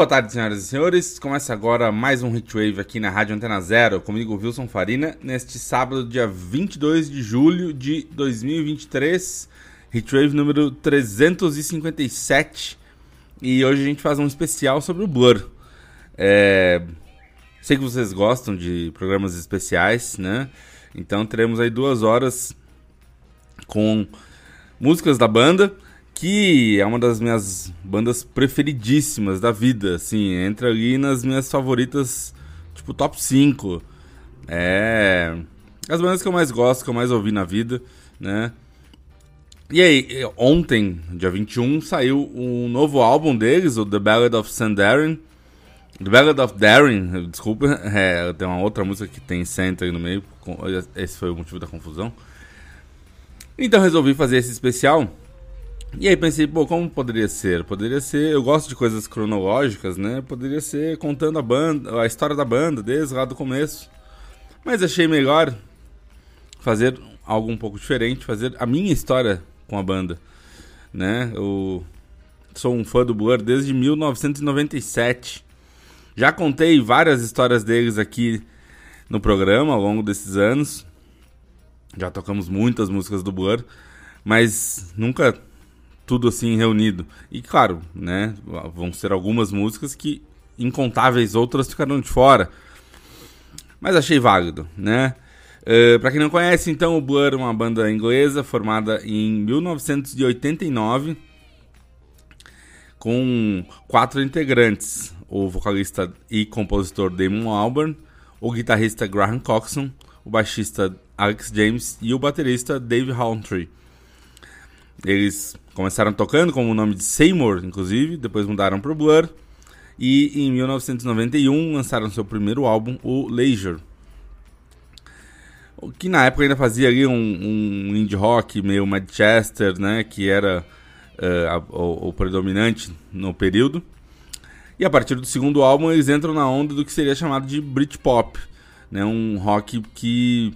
Boa tarde, senhoras e senhores. Começa agora mais um Hitwave aqui na Rádio Antena Zero, comigo Wilson Farina, neste sábado, dia 22 de julho de 2023, Hitwave número 357. E hoje a gente faz um especial sobre o Blur. É... Sei que vocês gostam de programas especiais, né? Então teremos aí duas horas com músicas da banda que é uma das minhas bandas preferidíssimas da vida, assim, entra ali nas minhas favoritas, tipo top 5. É as bandas que eu mais gosto, que eu mais ouvi na vida, né? E aí, ontem, dia 21, saiu um novo álbum deles, o The Ballad of Sandarin. The Ballad of Darren, desculpa, é, tem uma outra música que tem Center no meio, esse foi o motivo da confusão. Então resolvi fazer esse especial e aí pensei, pô, como poderia ser? Poderia ser, eu gosto de coisas cronológicas, né? Poderia ser contando a banda, a história da banda desde lá do começo. Mas achei melhor fazer algo um pouco diferente, fazer a minha história com a banda, né? Eu sou um fã do Blur desde 1997. Já contei várias histórias deles aqui no programa ao longo desses anos. Já tocamos muitas músicas do Blur, mas nunca tudo assim reunido. E claro, né, vão ser algumas músicas que incontáveis outras ficaram de fora. Mas achei válido, né? Uh, para quem não conhece, então, o Blur é uma banda inglesa formada em 1989 com quatro integrantes: o vocalista e compositor Damon Albarn, o guitarrista Graham Coxon, o baixista Alex James e o baterista Dave Hawtrey. Eles começaram tocando com o nome de Seymour, inclusive, depois mudaram para o Blur. E em 1991 lançaram seu primeiro álbum, o Leisure. Que na época ainda fazia ali um, um indie rock meio Manchester, né? Que era uh, a, o, o predominante no período. E a partir do segundo álbum eles entram na onda do que seria chamado de Britpop, né? Um rock que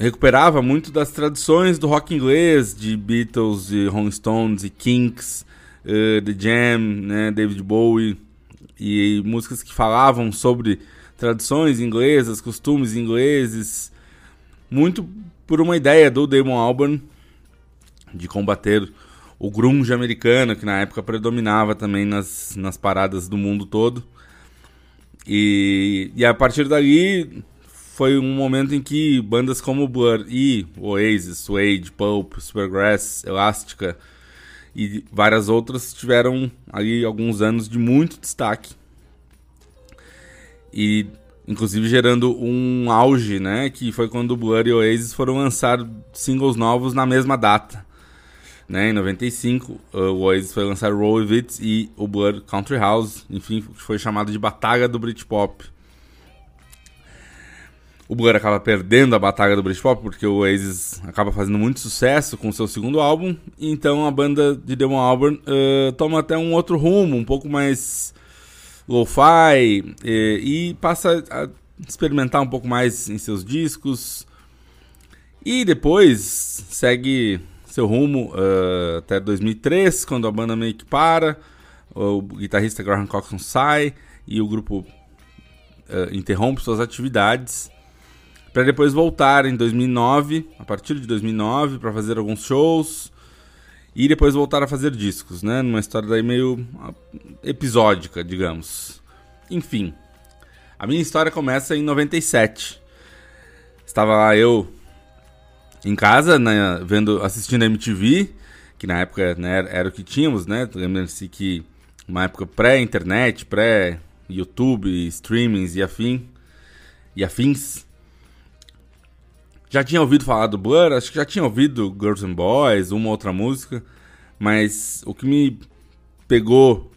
recuperava muito das tradições do rock inglês, de Beatles, e Rolling Stones e Kinks, uh, The Jam, né, David Bowie, e, e, músicas que falavam sobre tradições inglesas, costumes ingleses, muito por uma ideia do Damon Albarn de combater o grunge americano, que na época predominava também nas, nas paradas do mundo todo. E, e a partir dali foi um momento em que bandas como Blur e Oasis, Suede, Pulp, Supergrass, Elástica e várias outras tiveram ali alguns anos de muito destaque. E inclusive gerando um auge, né, que foi quando Blur e Oasis foram lançar singles novos na mesma data. Né, em 95, o Oasis foi lançar Roll With It e o Blur Country House, enfim, foi chamado de Batalha do Britpop o Blur acaba perdendo a batalha do Britpop porque o Oasis acaba fazendo muito sucesso com seu segundo álbum, então a banda de Damon Albarn uh, toma até um outro rumo, um pouco mais lo-fi, e, e passa a experimentar um pouco mais em seus discos, e depois segue seu rumo uh, até 2003, quando a banda meio que para, o guitarrista Graham Coxon sai e o grupo uh, interrompe suas atividades para depois voltar em 2009, a partir de 2009, para fazer alguns shows e depois voltar a fazer discos, né? Numa história daí meio ah, episódica, digamos. Enfim, a minha história começa em 97. Estava lá eu em casa, né, vendo, assistindo a MTV, que na época né, era o que tínhamos, né? Lembrando-se que uma época pré-internet, pré-YouTube, streamings e afim. e afins. Já tinha ouvido falar do Blur, acho que já tinha ouvido Girls and Boys, uma outra música, mas o que me pegou,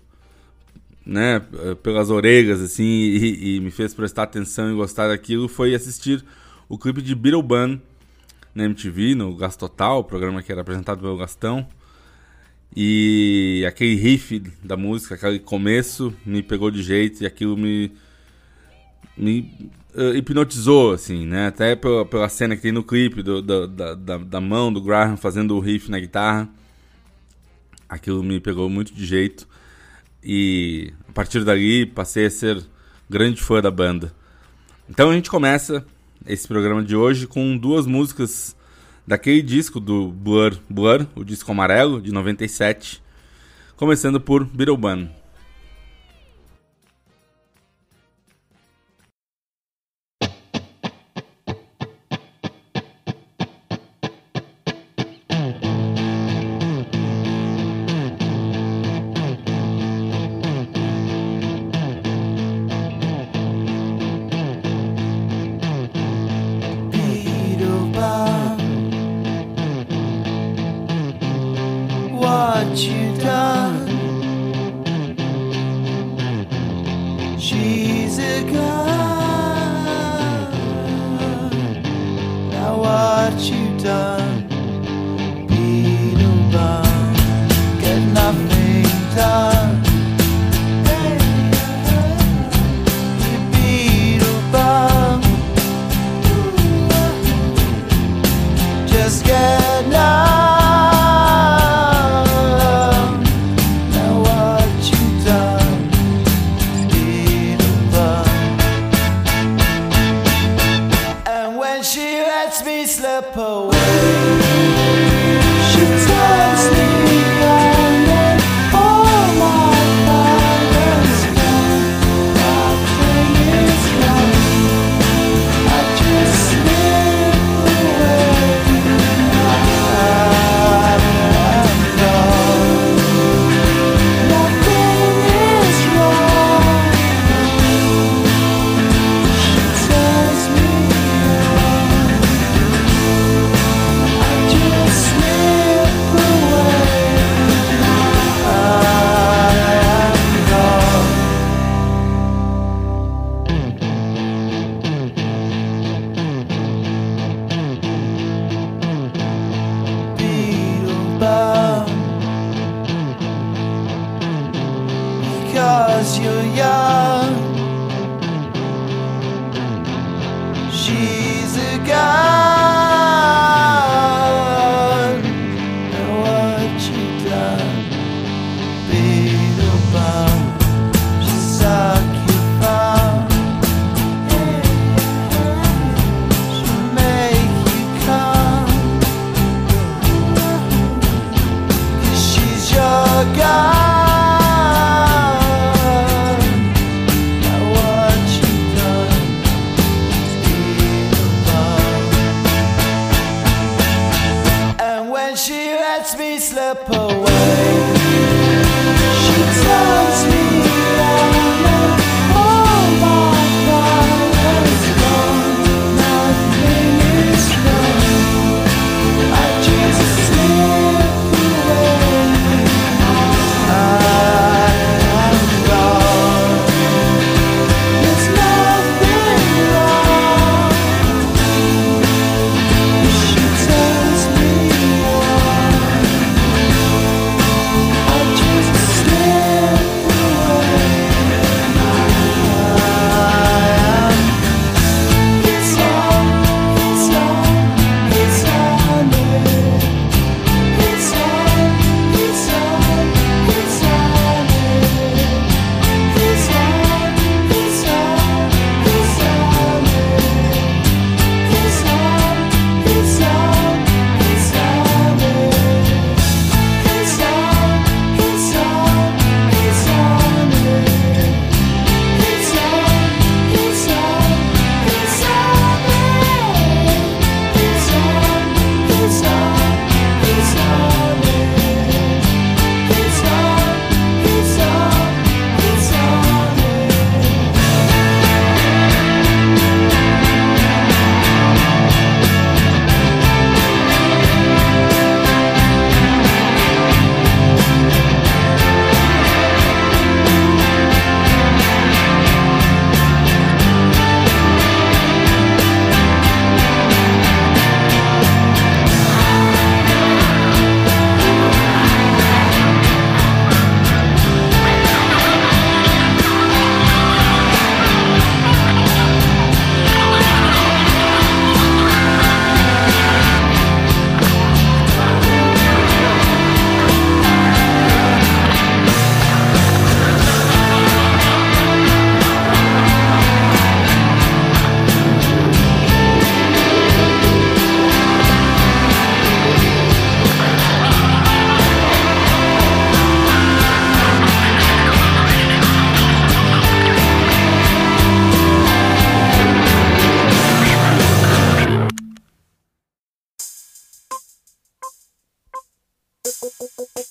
né, pelas orelhas, assim, e, e me fez prestar atenção e gostar daquilo foi assistir o clipe de Beatle Bun na MTV, no Gastotal, o programa que era apresentado pelo Gastão. E aquele riff da música, aquele começo, me pegou de jeito e aquilo me, me hipnotizou, assim, né? Até pela, pela cena que tem no clipe do, do, da, da, da, mão do Graham fazendo o riff na guitarra. Aquilo me pegou muito de jeito. E a partir dali passei a ser grande fã da banda. Então a gente começa esse programa de hoje com duas músicas daquele disco do Blur, Blur, o disco amarelo de 97, começando por Beetlebum.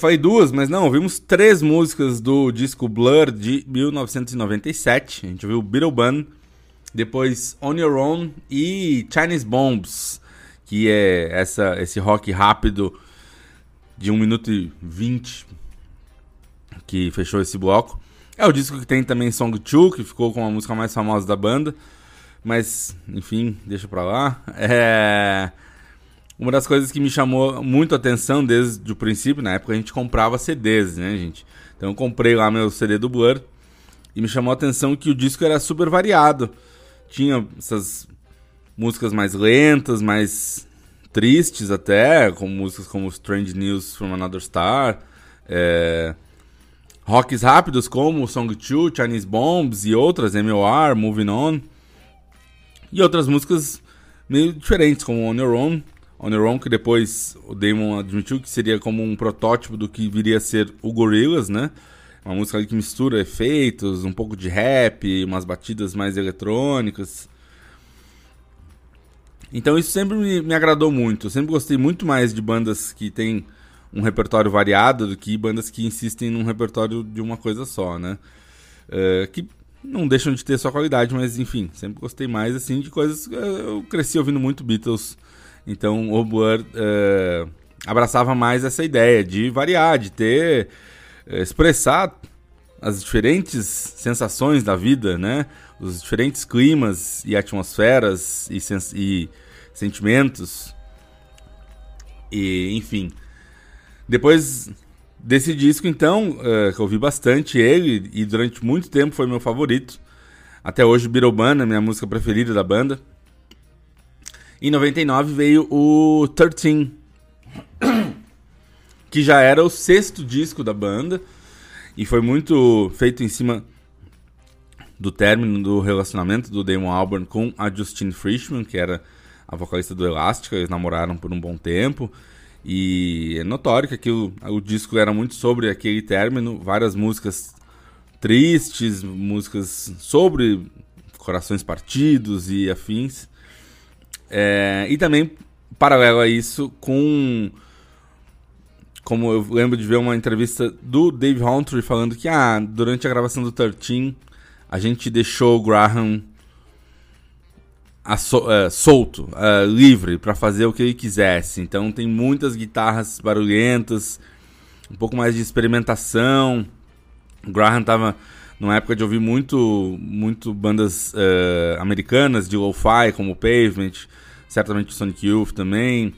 falei duas, mas não, ouvimos três músicas do disco Blur de 1997. A gente ouviu Beetle Bun, depois On Your Own e Chinese Bombs, que é essa, esse rock rápido de 1 minuto e 20 que fechou esse bloco. É o disco que tem também Song 2, que ficou com a música mais famosa da banda. Mas, enfim, deixa pra lá. É... Uma das coisas que me chamou muito a atenção desde o princípio, na época a gente comprava CDs, né, gente? Então eu comprei lá meu CD do Blur e me chamou a atenção que o disco era super variado. Tinha essas músicas mais lentas, mais tristes até, com músicas como Strange News from Another Star, é... rocks rápidos como Song 2, Chinese Bombs e outras, MOR, Moving On, e outras músicas meio diferentes, como On Your Own, On Your Own, que depois o Damon admitiu que seria como um protótipo do que viria a ser o Gorillaz, né? Uma música que mistura efeitos, um pouco de rap, umas batidas mais eletrônicas. Então isso sempre me, me agradou muito. Eu sempre gostei muito mais de bandas que têm um repertório variado do que bandas que insistem num repertório de uma coisa só, né? Uh, que não deixam de ter sua qualidade, mas enfim, sempre gostei mais assim de coisas. Eu cresci ouvindo muito Beatles então o Blur uh, abraçava mais essa ideia de variar, de ter, uh, expressar as diferentes sensações da vida, né? Os diferentes climas e atmosferas e, e sentimentos. E, enfim. Depois desse disco, então, uh, que eu ouvi bastante ele e durante muito tempo foi meu favorito. Até hoje, Birobana, minha música preferida da banda. Em 99 veio o 13, que já era o sexto disco da banda e foi muito feito em cima do término do relacionamento do Damon Albarn com a Justine Frischman, que era a vocalista do Elástica, eles namoraram por um bom tempo. E é notório que aquilo, o disco era muito sobre aquele término, várias músicas tristes, músicas sobre corações partidos e afins. É, e também, paralelo a isso, com. Como eu lembro de ver uma entrevista do Dave Humphrey falando que ah, durante a gravação do 13 a gente deixou o Graham uh, solto, uh, livre, para fazer o que ele quisesse. Então tem muitas guitarras barulhentas, um pouco mais de experimentação. O Graham tava numa época de ouvir muito, muito bandas uh, americanas de lo-fi, como Pavement, certamente Sonic Youth também.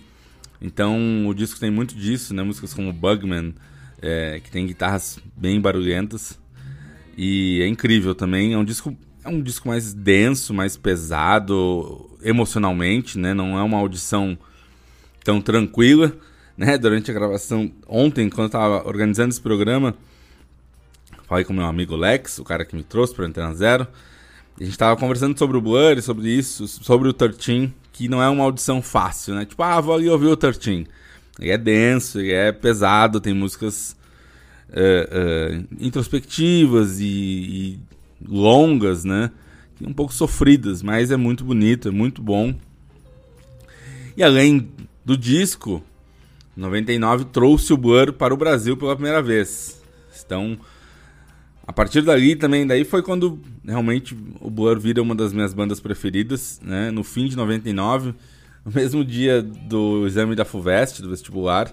Então o disco tem muito disso, né? Músicas como Bugman, é, que tem guitarras bem barulhentas. E é incrível também. É um disco, é um disco mais denso, mais pesado emocionalmente, né? Não é uma audição tão tranquila, né? Durante a gravação ontem, quando eu estava organizando esse programa, falei com meu amigo Lex, o cara que me trouxe para Antena Zero. A gente estava conversando sobre o Blur, sobre isso, sobre o 13 que não é uma audição fácil, né? Tipo, ah, vou ali ouvir o 13. Ele é denso, ele é pesado, tem músicas uh, uh, introspectivas e, e, longas, né? Um pouco sofridas, mas é muito bonito, é muito bom. E além do disco, 99 trouxe o Blur para o Brasil pela primeira vez. Então, a partir dali também, daí foi quando realmente o Blur vira uma das minhas bandas preferidas, né? No fim de 99, no mesmo dia do exame da FUVEST, do vestibular,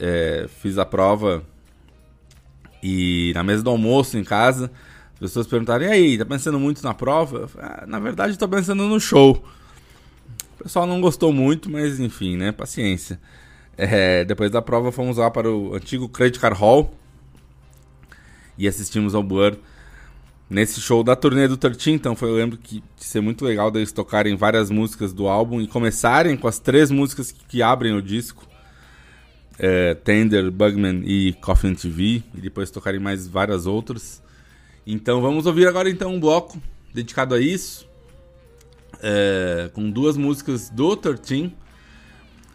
é, fiz a prova e na mesa do almoço em casa, as pessoas perguntaram, e aí, tá pensando muito na prova? Falei, ah, na verdade, tô pensando no show. O pessoal não gostou muito, mas enfim, né? Paciência. É, depois da prova, fomos lá para o antigo Credit Card Hall, e assistimos ao Blur nesse show da turnê do 13, então foi, eu lembro que de ser muito legal deles tocarem várias músicas do álbum e começarem com as três músicas que, que abrem o disco. É, Tender, Bugman e Coffin TV, e depois tocarem mais várias outras. Então vamos ouvir agora então um bloco dedicado a isso, é, com duas músicas do 13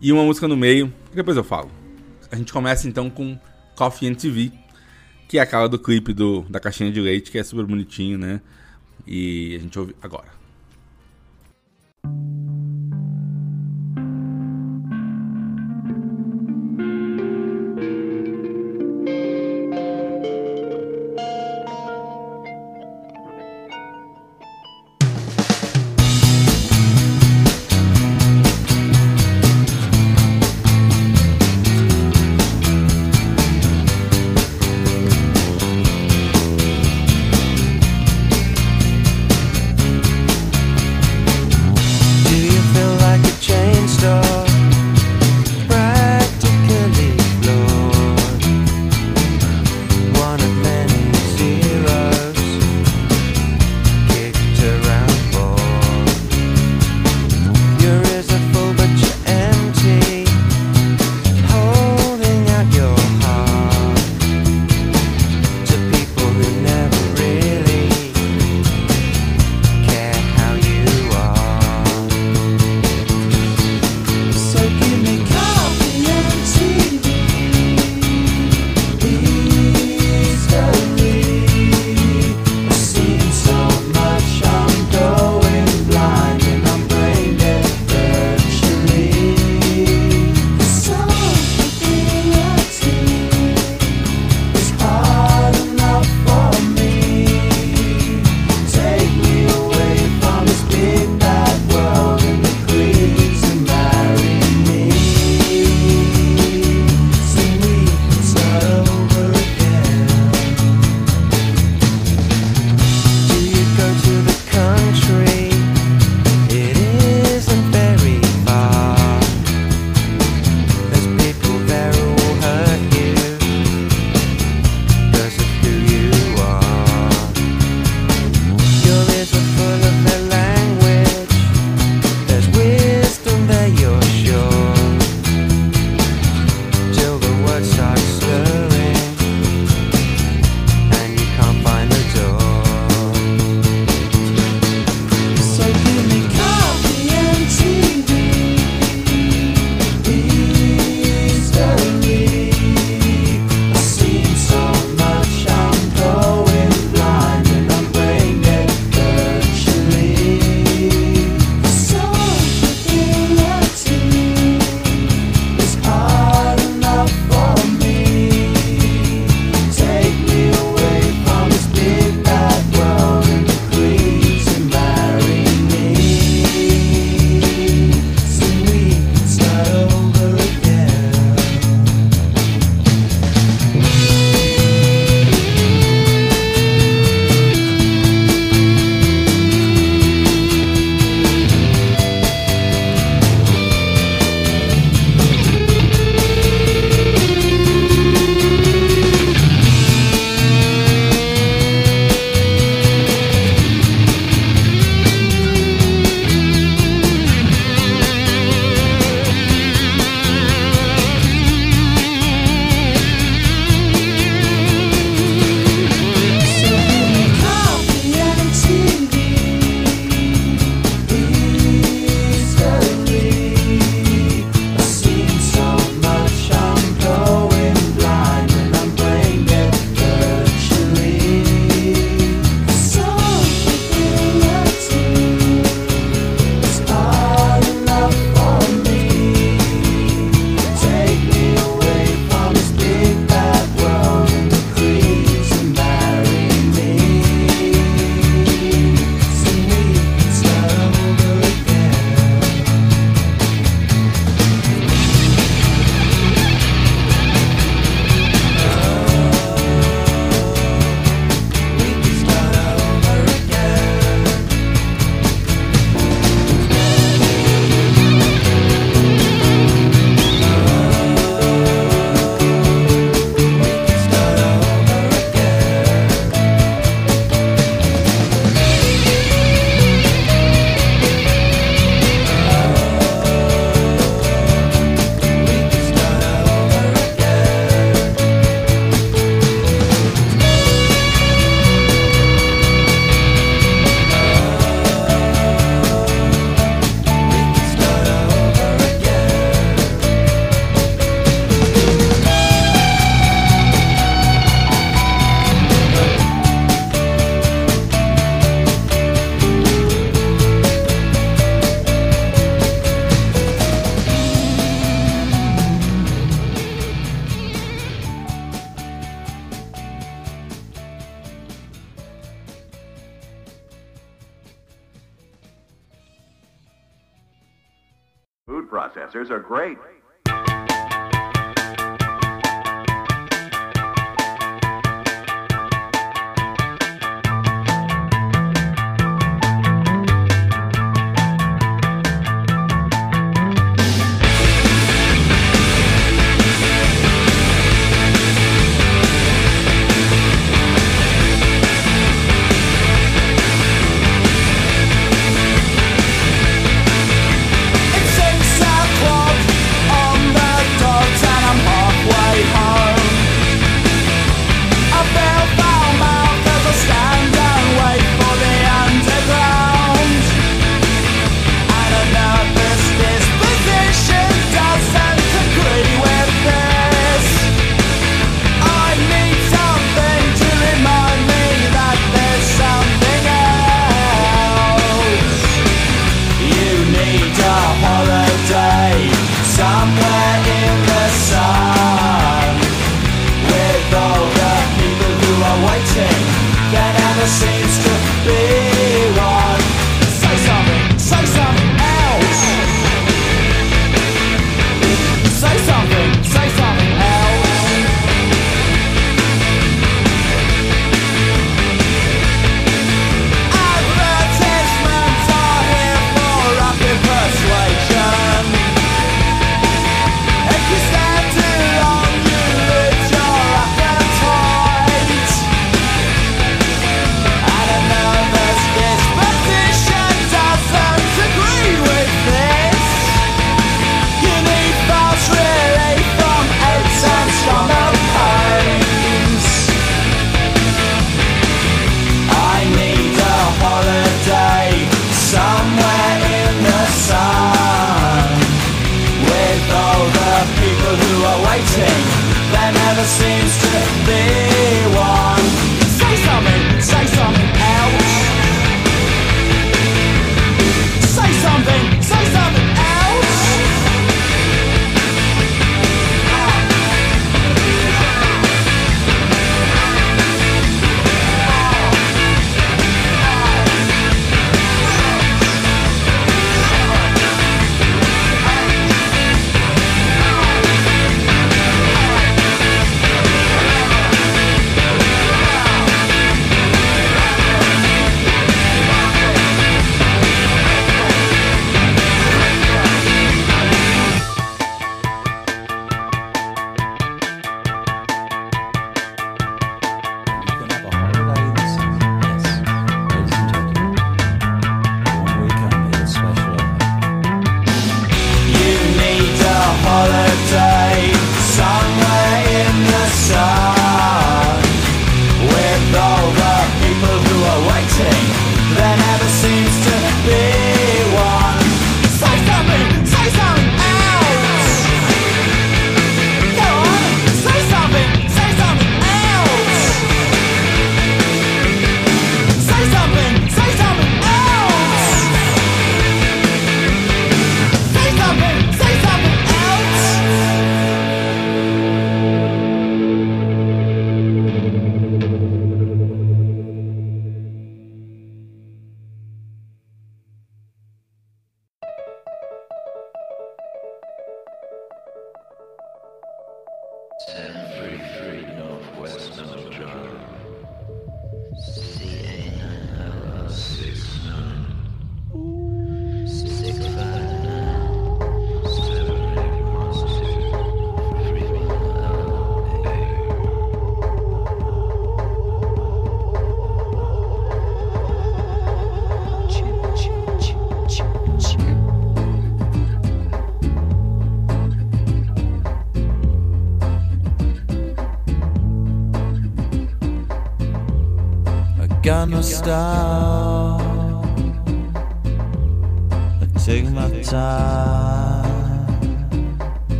e uma música no meio, que depois eu falo. A gente começa então com Coffee and TV, que é aquela do clipe do, da caixinha de leite, que é super bonitinho, né? E a gente ouve agora.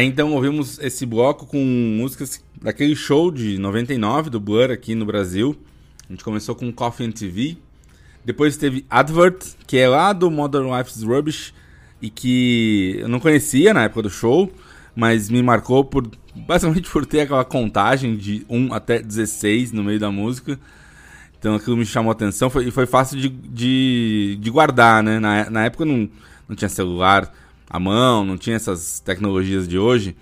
Aí então ouvimos esse bloco com músicas daquele show de 99 do Blur aqui no Brasil. A gente começou com Coffee and TV. Depois teve Advert, que é lá do Modern Life's Rubbish e que eu não conhecia na época do show, mas me marcou por basicamente por ter aquela contagem de 1 até 16 no meio da música. Então aquilo me chamou a atenção foi, e foi fácil de, de, de guardar, né? Na, na época não, não tinha celular, à mão, não tinha essas tecnologias de hoje.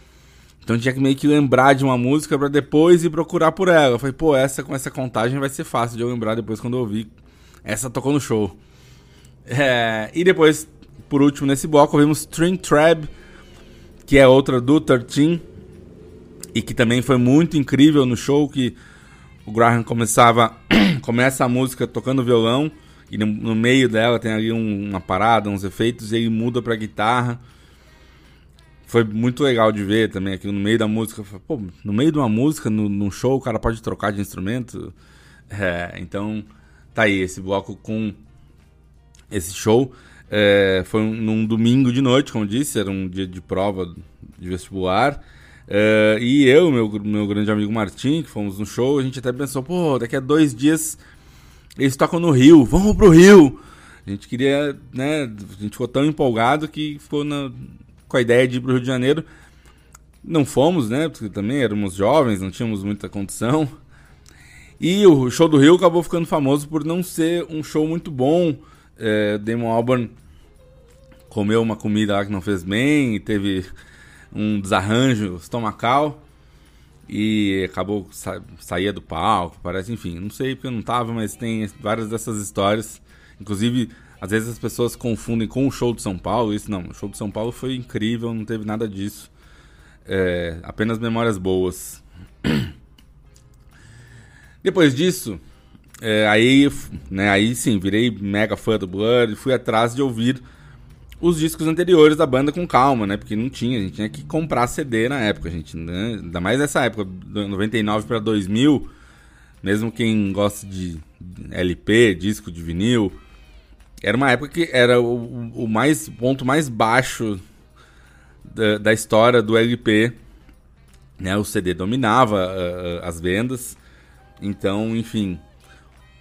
Então tinha que meio que lembrar de uma música para depois ir procurar por ela. Eu falei, pô, essa com essa contagem vai ser fácil de eu lembrar depois quando eu ouvir. Essa tocou no show. É, e depois, por último, nesse bloco, ouvimos String Trap, que é outra do 13 e que também foi muito incrível no show que o Graham começava começa a música tocando violão e no, no meio dela tem ali um, uma parada, uns efeitos e ele muda para guitarra. Foi muito legal de ver também aqui no meio da música. Pô, no meio de uma música, no, num show, o cara pode trocar de instrumento. É, então, tá aí esse bloco com esse show. É, foi um, num domingo de noite, como disse, era um dia de prova de vestibular. É, e eu, meu, meu grande amigo Martim, que fomos no show, a gente até pensou, pô, daqui a dois dias eles tocam no Rio, vamos pro Rio! A gente queria, né? A gente ficou tão empolgado que ficou na, com a ideia de ir pro Rio de Janeiro. Não fomos, né? Porque também éramos jovens, não tínhamos muita condição. E o show do Rio acabou ficando famoso por não ser um show muito bom é, Damon Albarn comeu uma comida lá que não fez bem teve um desarranjo estomacal e acabou sa saía do palco, parece, enfim, não sei porque eu não tava, mas tem várias dessas histórias. Inclusive, às vezes as pessoas confundem com o show de São Paulo, isso não, o show de São Paulo foi incrível, não teve nada disso. É, apenas memórias boas. Depois disso, é, aí, né, aí sim, virei mega fã do Blur e fui atrás de ouvir os discos anteriores da banda com calma, né? Porque não tinha, a gente tinha que comprar CD na época, gente, né? Ainda mais nessa época, 99 para 2000, mesmo quem gosta de LP, disco de vinil, era uma época que era o, o mais ponto mais baixo da, da, história do LP, né? O CD dominava uh, as vendas, então, enfim,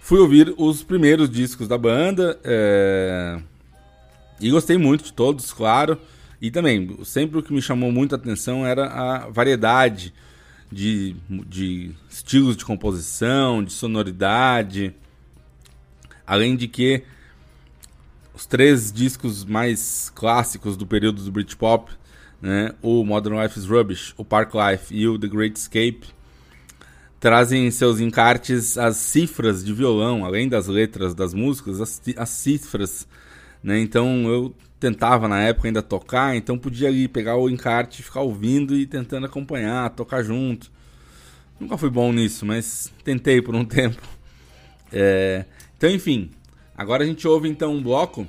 Fui ouvir os primeiros discos da banda é... e gostei muito de todos, claro. E também, sempre o que me chamou muito a atenção era a variedade de, de estilos de composição, de sonoridade. Além de que os três discos mais clássicos do período do Britpop, né, o Modern Life is Rubbish, o Park Life e o The Great Escape, trazem em seus encartes as cifras de violão, além das letras das músicas, as, as cifras. Né? Então eu tentava na época ainda tocar, então podia ali pegar o encarte, ficar ouvindo e tentando acompanhar, tocar junto. Nunca fui bom nisso, mas tentei por um tempo. É... Então, enfim, agora a gente ouve então um bloco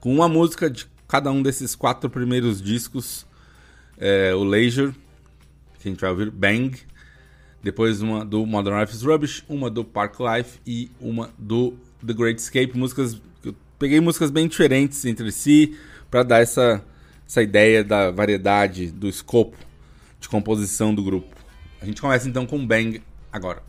com uma música de cada um desses quatro primeiros discos. É, o Leisure, que a gente vai ouvir, Bang, depois uma do Modern Life is Rubbish, uma do Park Life e uma do The Great Escape. Músicas. Peguei músicas bem diferentes entre si para dar essa, essa ideia da variedade, do escopo de composição do grupo. A gente começa então com Bang agora.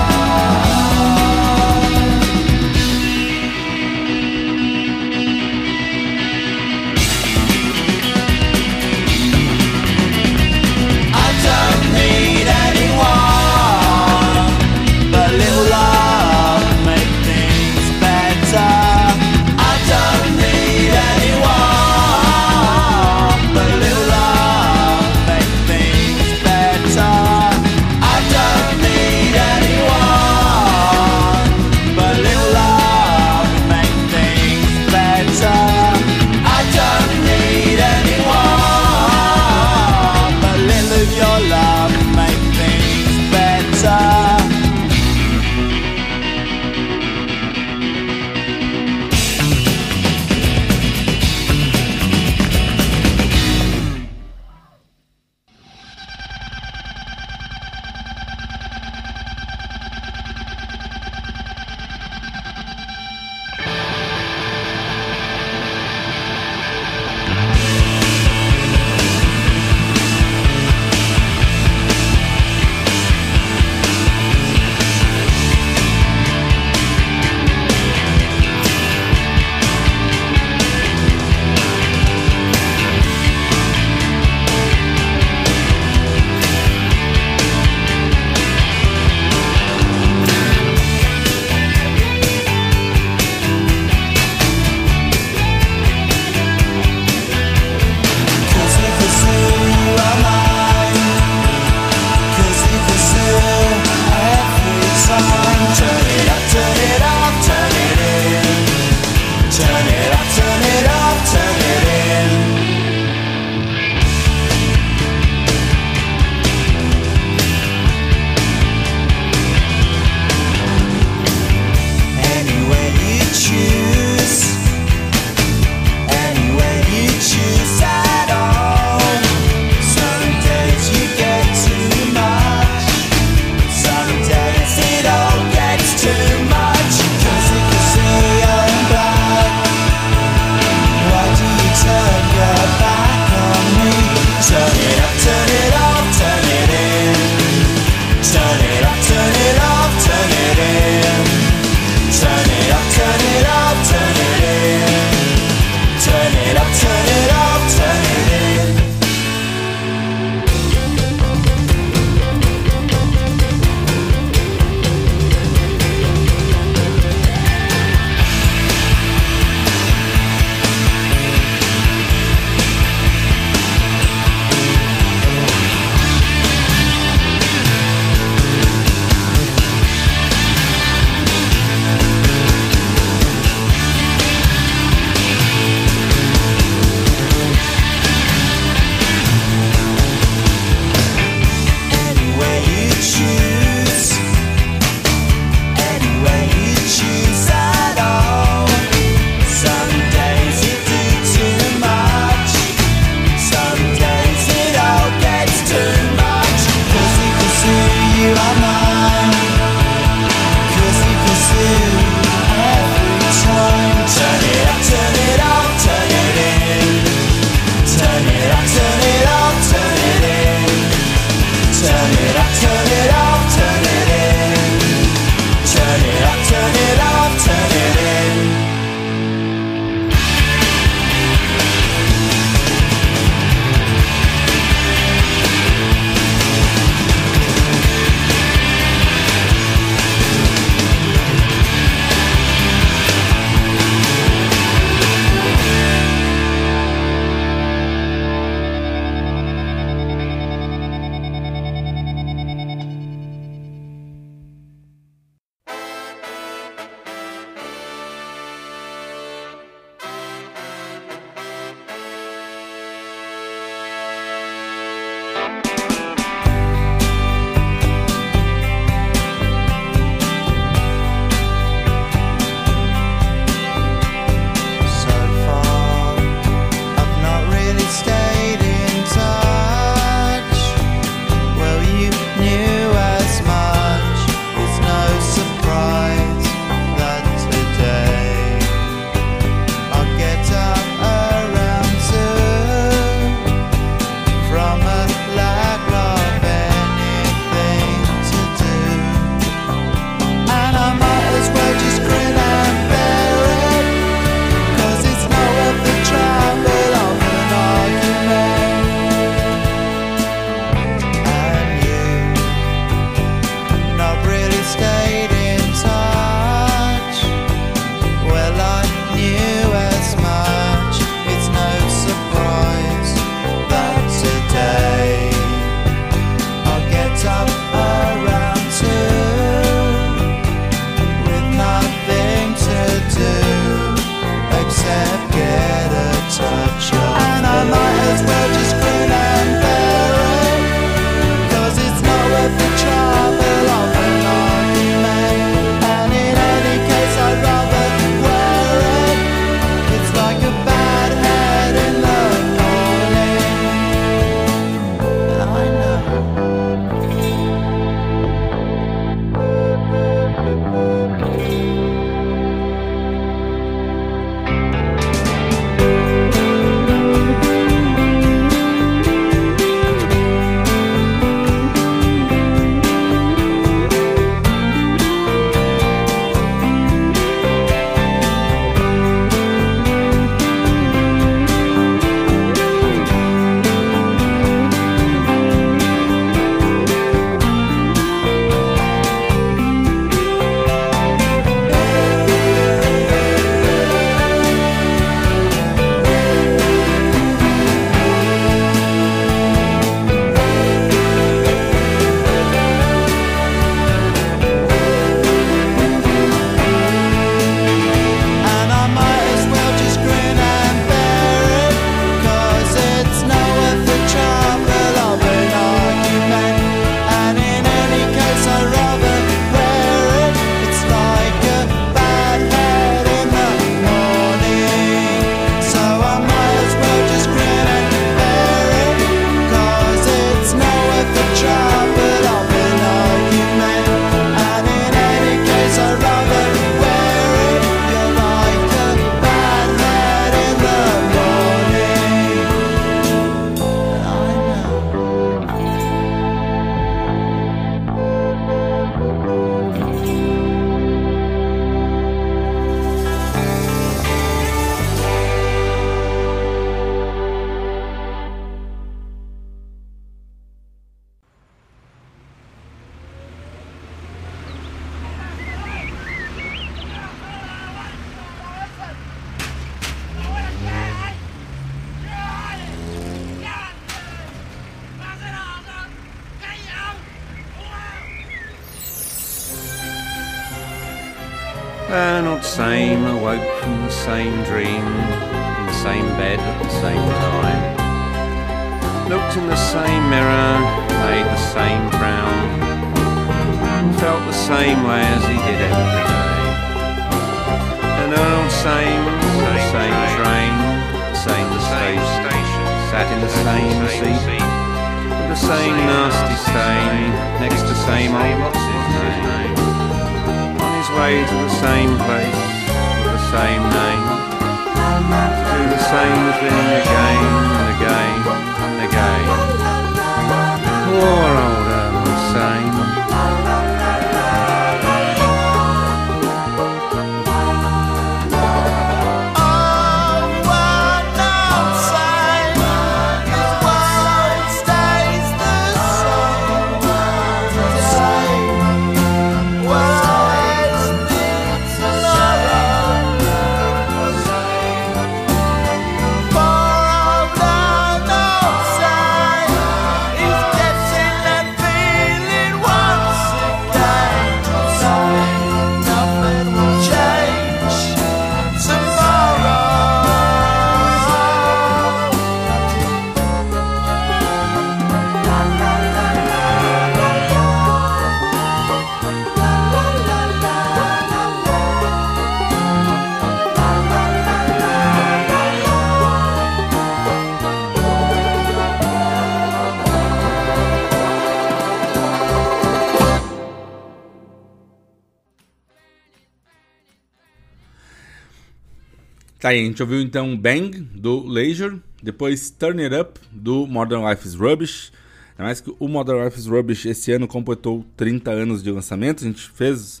Tá aí, a gente ouviu então Bang, do Leisure, depois Turn It Up, do Modern Life is Rubbish. É mais que o Modern Life is Rubbish esse ano completou 30 anos de lançamento. A gente fez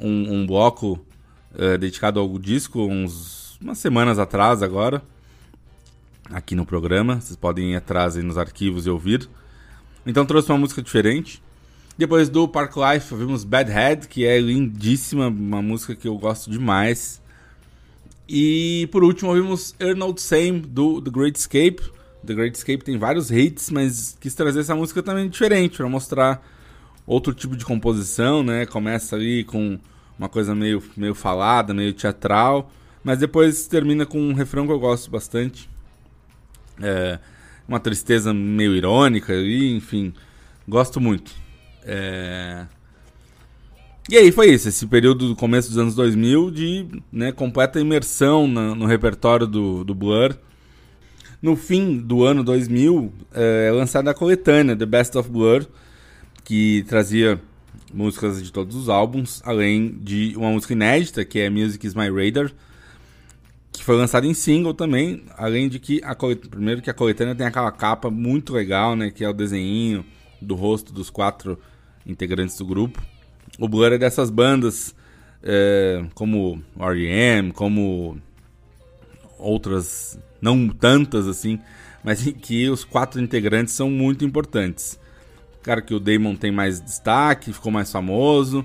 um, um bloco uh, dedicado ao disco uns, umas semanas atrás agora, aqui no programa. Vocês podem ir atrás nos arquivos e ouvir. Então trouxe uma música diferente. Depois do Park Life, ouvimos Bad Head, que é lindíssima, uma música que eu gosto demais. E por último ouvimos Arnold Same do The Great Escape. The Great Escape tem vários hits, mas quis trazer essa música também diferente para mostrar outro tipo de composição, né? Começa ali com uma coisa meio, meio falada, meio teatral, mas depois termina com um refrão que eu gosto bastante. É, uma tristeza meio irônica, e, enfim, gosto muito. É... E aí foi isso, esse período do começo dos anos 2000 de né, completa imersão na, no repertório do, do Blur. No fim do ano 2000 é, é lançada a coletânea The Best of Blur, que trazia músicas de todos os álbuns, além de uma música inédita, que é Music is My Radar, que foi lançada em single também, além de que a primeiro que a coletânea tem aquela capa muito legal, né, que é o desenho do rosto dos quatro integrantes do grupo o Blur é dessas bandas é, como R.E.M., como outras, não tantas assim, mas em que os quatro integrantes são muito importantes. Claro que o Damon tem mais destaque, ficou mais famoso,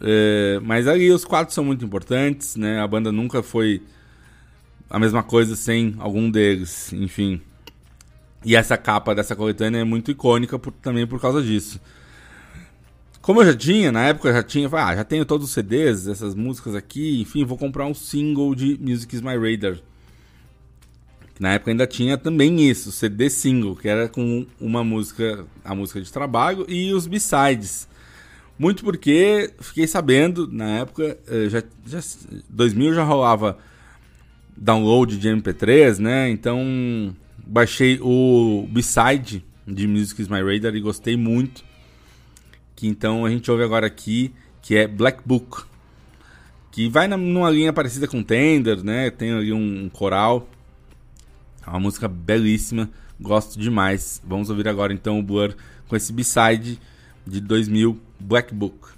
é, mas aí os quatro são muito importantes, né? A banda nunca foi a mesma coisa sem algum deles, enfim. E essa capa dessa coletânea é muito icônica por, também por causa disso. Como eu já tinha, na época eu já tinha, ah, já tenho todos os CDs, essas músicas aqui, enfim, vou comprar um single de Music is My Radar. Na época ainda tinha também isso, CD single, que era com uma música, a música de trabalho e os B-sides. Muito porque fiquei sabendo, na época, eh, já, já 2000 já rolava download de MP3, né? Então baixei o B-side de Music is My Radar e gostei muito que então a gente ouve agora aqui, que é Black Book, que vai numa linha parecida com Tender, né? Tem ali um, um coral, é uma música belíssima, gosto demais. Vamos ouvir agora então o Blur com esse B-side de 2000, Black Book.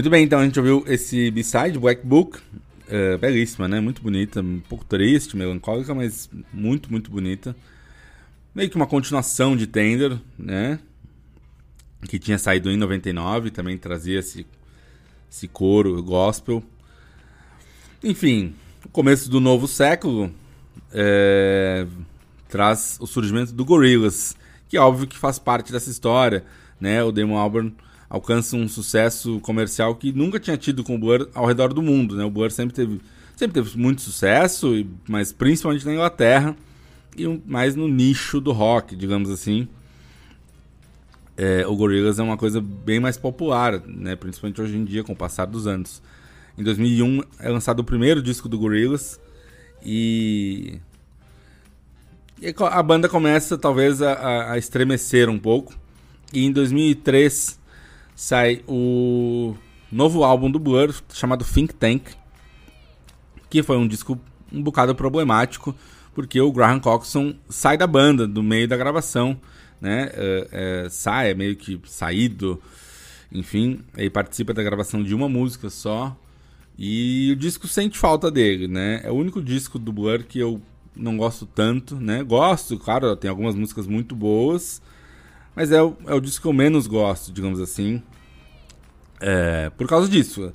Muito bem, então a gente ouviu esse B-side, Black Book, uh, belíssima, né? Muito bonita, um pouco triste, melancólica, mas muito, muito bonita. Meio que uma continuação de Tender, né? Que tinha saído em 99, também trazia esse, esse coro gospel. Enfim, começo do novo século é, traz o surgimento do Gorillaz, que é óbvio que faz parte dessa história, né? O Damon Albarn alcança um sucesso comercial que nunca tinha tido com o Blur ao redor do mundo, né? O Blur sempre teve, sempre teve muito sucesso, mas principalmente na Inglaterra e mais no nicho do rock, digamos assim. É, o Gorillaz é uma coisa bem mais popular, né? Principalmente hoje em dia, com o passar dos anos. Em 2001 é lançado o primeiro disco do Gorillaz e e a banda começa talvez a, a, estremecer um pouco. E em 2003 sai o novo álbum do Blur, chamado Think Tank, que foi um disco um bocado problemático, porque o Graham Coxon sai da banda, do meio da gravação, né? É, é, sai, é meio que saído, enfim, aí participa da gravação de uma música só. E o disco sente falta dele, né? É o único disco do Blur que eu não gosto tanto, né? Gosto, claro, tem algumas músicas muito boas, mas é o, é o disco que eu menos gosto, digamos assim. É, por causa disso.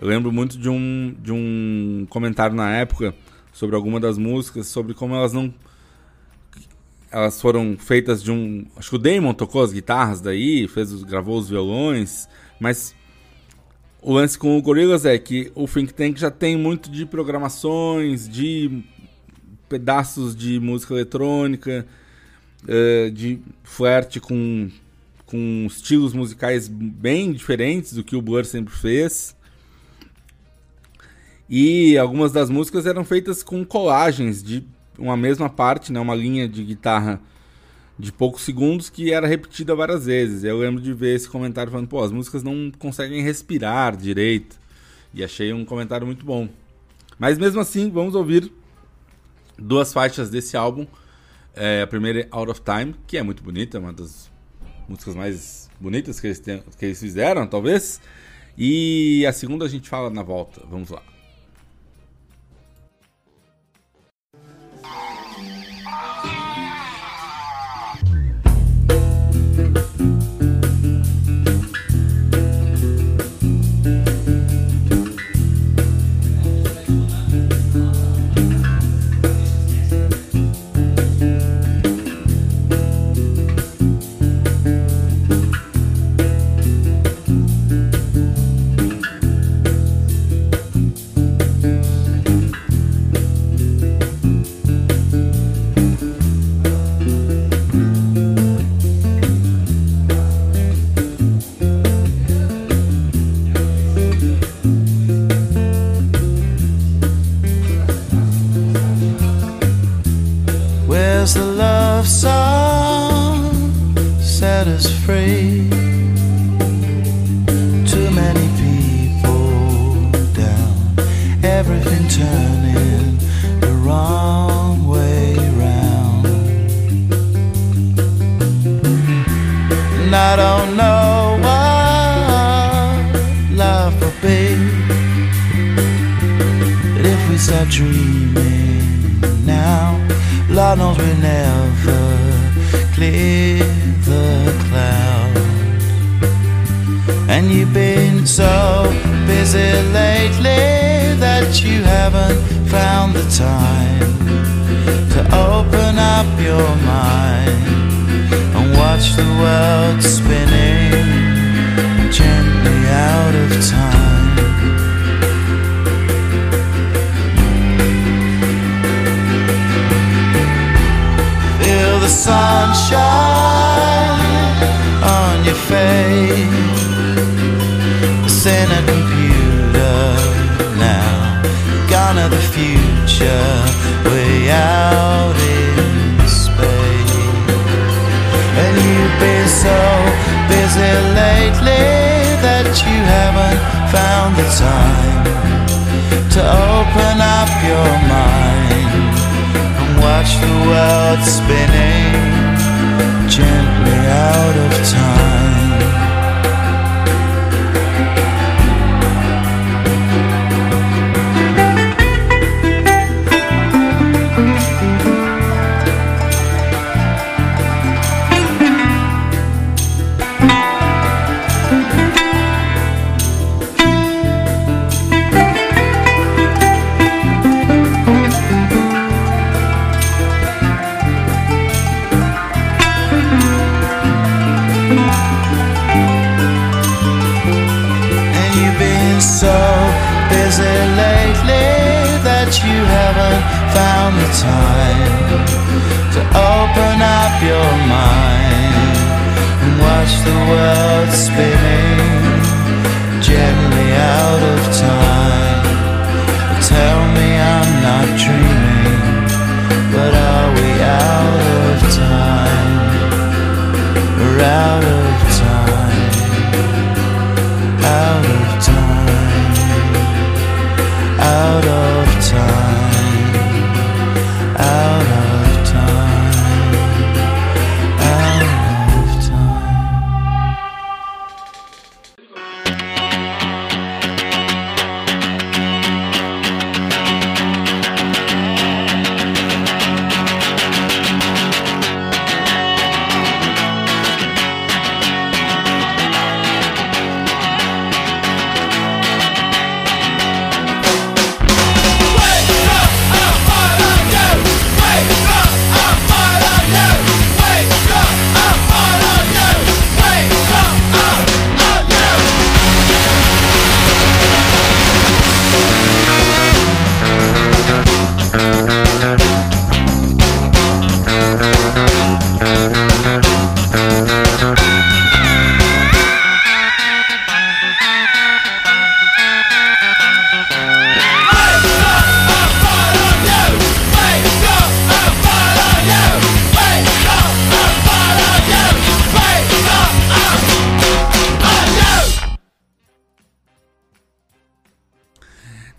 Eu lembro muito de um, de um comentário na época sobre alguma das músicas, sobre como elas não. Elas foram feitas de um. Acho que o Damon tocou as guitarras daí, fez, gravou os violões, mas o lance com o Gorillaz é que o Think Tank já tem muito de programações, de pedaços de música eletrônica, uh, de flerte com, com estilos musicais bem diferentes do que o Blur sempre fez. E algumas das músicas eram feitas com colagens de uma mesma parte, né, uma linha de guitarra de poucos segundos que era repetida várias vezes. Eu lembro de ver esse comentário falando, pô, as músicas não conseguem respirar direito. E achei um comentário muito bom. Mas mesmo assim, vamos ouvir duas faixas desse álbum. É, a primeira é Out of Time, que é muito bonita, uma das músicas mais bonitas que eles, tem, que eles fizeram, talvez. E a segunda a gente fala na volta. Vamos lá.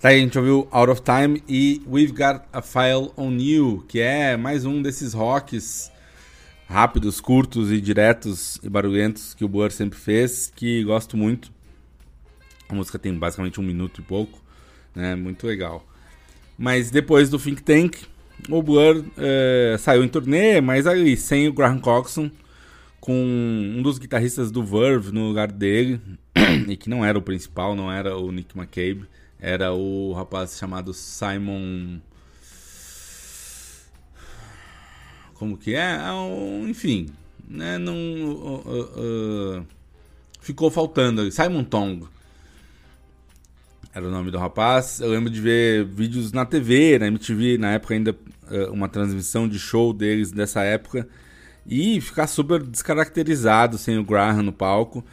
Tá aí, a gente ouviu Out of Time e We've Got a File on You, que é mais um desses rocks rápidos, curtos e diretos e barulhentos que o Blur sempre fez, que gosto muito. A música tem basicamente um minuto e pouco, né? Muito legal. Mas depois do Think Tank, o Blur eh, saiu em turnê, mas aí sem o Graham Coxon, com um dos guitarristas do Verve no lugar dele, e que não era o principal, não era o Nick McCabe, era o rapaz chamado Simon. Como que é? É enfim, né? Não. uh, uh, ficou faltando. Simon Tong. Era o nome do rapaz. Eu lembro de ver vídeos na TV, na MTV, na época ainda uh, uma transmissão de show deles dessa época. E ficar super descaracterizado sem o Graham no palco.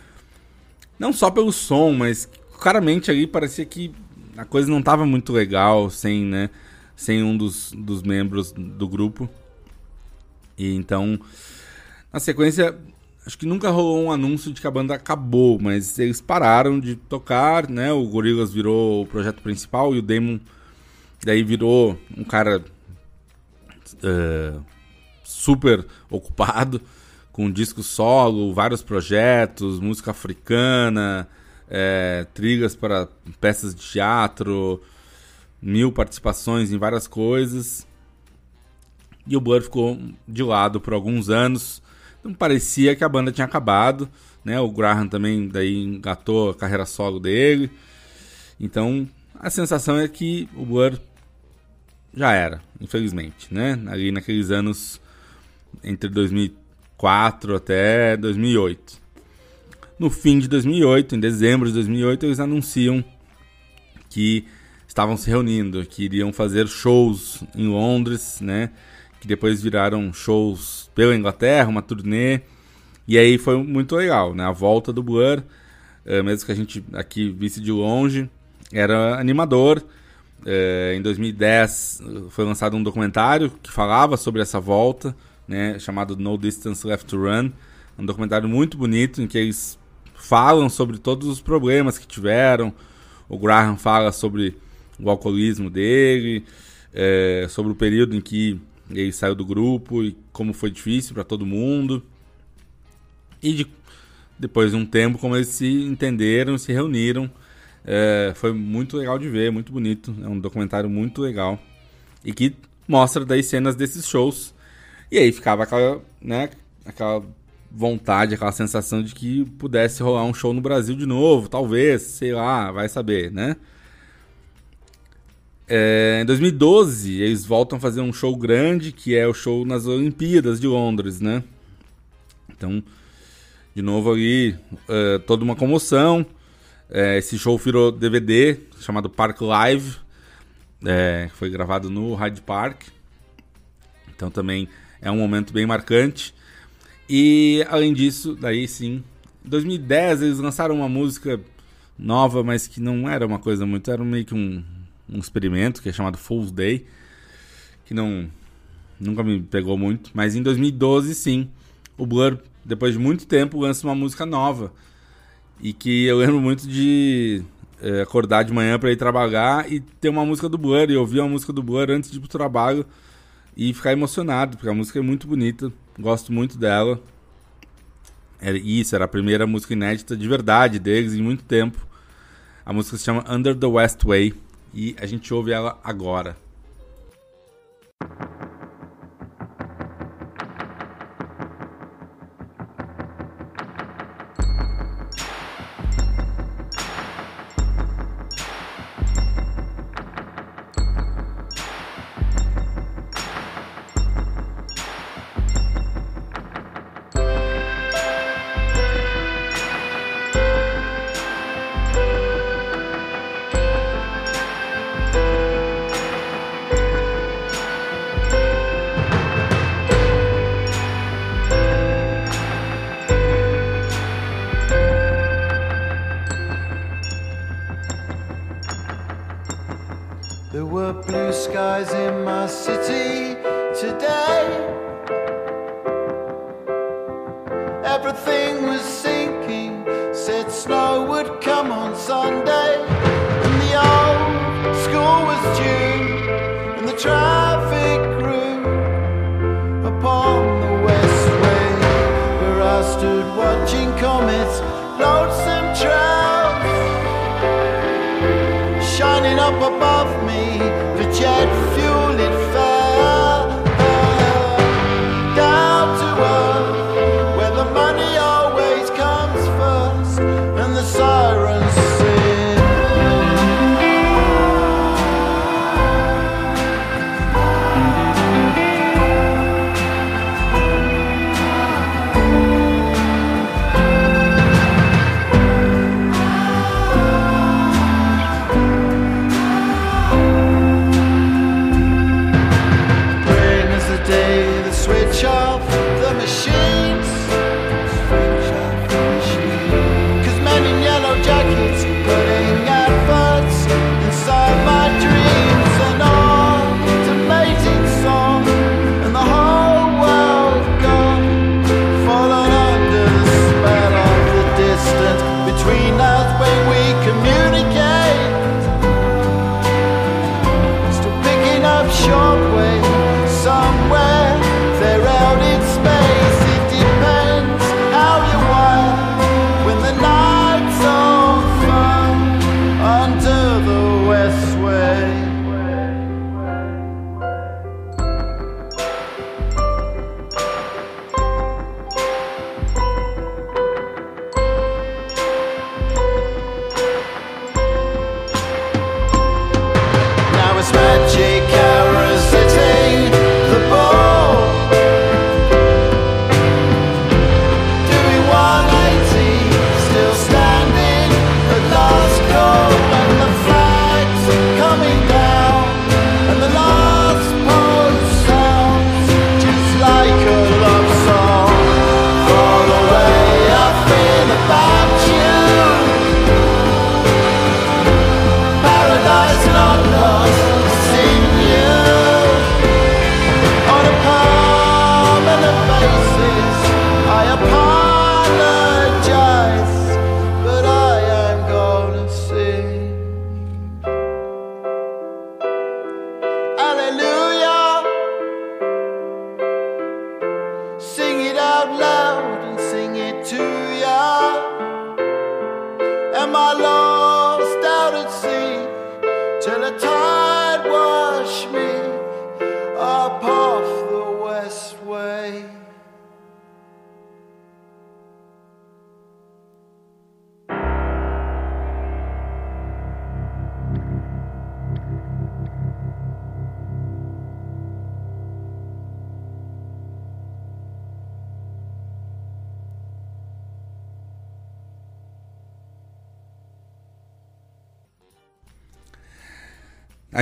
Não só pelo som, mas claramente ali parecia que a coisa não tava muito legal sem, né, sem um dos, dos membros do grupo. E então, na sequência, acho que nunca rolou um anúncio de que a banda acabou, mas eles pararam de tocar, né? O Gorillaz virou o projeto principal e o Damon daí virou um cara eh, super ocupado com disco solo, vários projetos, música africana, é, para peças de teatro, mil participações em várias coisas. E o Blur ficou de lado por alguns anos. Não parecia que a banda tinha acabado, né? O Graham também daí engatou a carreira solo dele. Então, a sensação é que o Blur já era, infelizmente, né? Ali naqueles anos entre 2004 até 2008. No fim de 2008, em dezembro de 2008, eles anunciam que estavam se reunindo, que iriam fazer shows em Londres, né? Que depois viraram shows pela Inglaterra, uma turnê. E aí foi muito legal, né? A volta do Blur, eh, mesmo que a gente aqui visse de longe, era animador. Eh, em 2010 eh, foi lançado um documentário que falava sobre essa volta, né? Chamado No Distance Left to Run. Um documentário muito bonito em que eles falam sobre todos os problemas que tiveram. O Graham fala sobre o alcoolismo dele, é, sobre o período em que ele saiu do grupo e como foi difícil para todo mundo. E de, depois de um tempo, como eles se entenderam, se reuniram. É, foi muito legal de ver, muito bonito. É um documentário muito legal. E que mostra daí cenas desses shows. E aí ficava aquela, né, aquela vontade, aquela sensação de que pudesse rolar um show no Brasil de novo, talvez, sei lá, vai saber, né? É, em 2012, eles voltam a fazer um show grande, que é o show nas Olimpíadas de Londres, né? Então, de novo ali, é, toda uma comoção. É, esse show virou DVD, chamado Park Live, é, que foi gravado no Hyde Park. Então também é um momento bem marcante. E além disso, daí sim, em 2010 eles lançaram uma música nova, mas que não era uma coisa muito, era meio que um, um experimento que é chamado Fool's Day, que não nunca me pegou muito, mas em 2012 sim, o Blur, depois de muito tempo, lança uma música nova. E que eu lembro muito de é, acordar de manhã para ir trabalhar e ter uma música do Blur, e ouvir uma música do Blur antes de ir pro trabalho e ficar emocionado, porque a música é muito bonita, gosto muito dela. Era, isso, era a primeira música inédita de verdade deles em muito tempo. A música se chama Under the West Way e a gente ouve ela agora.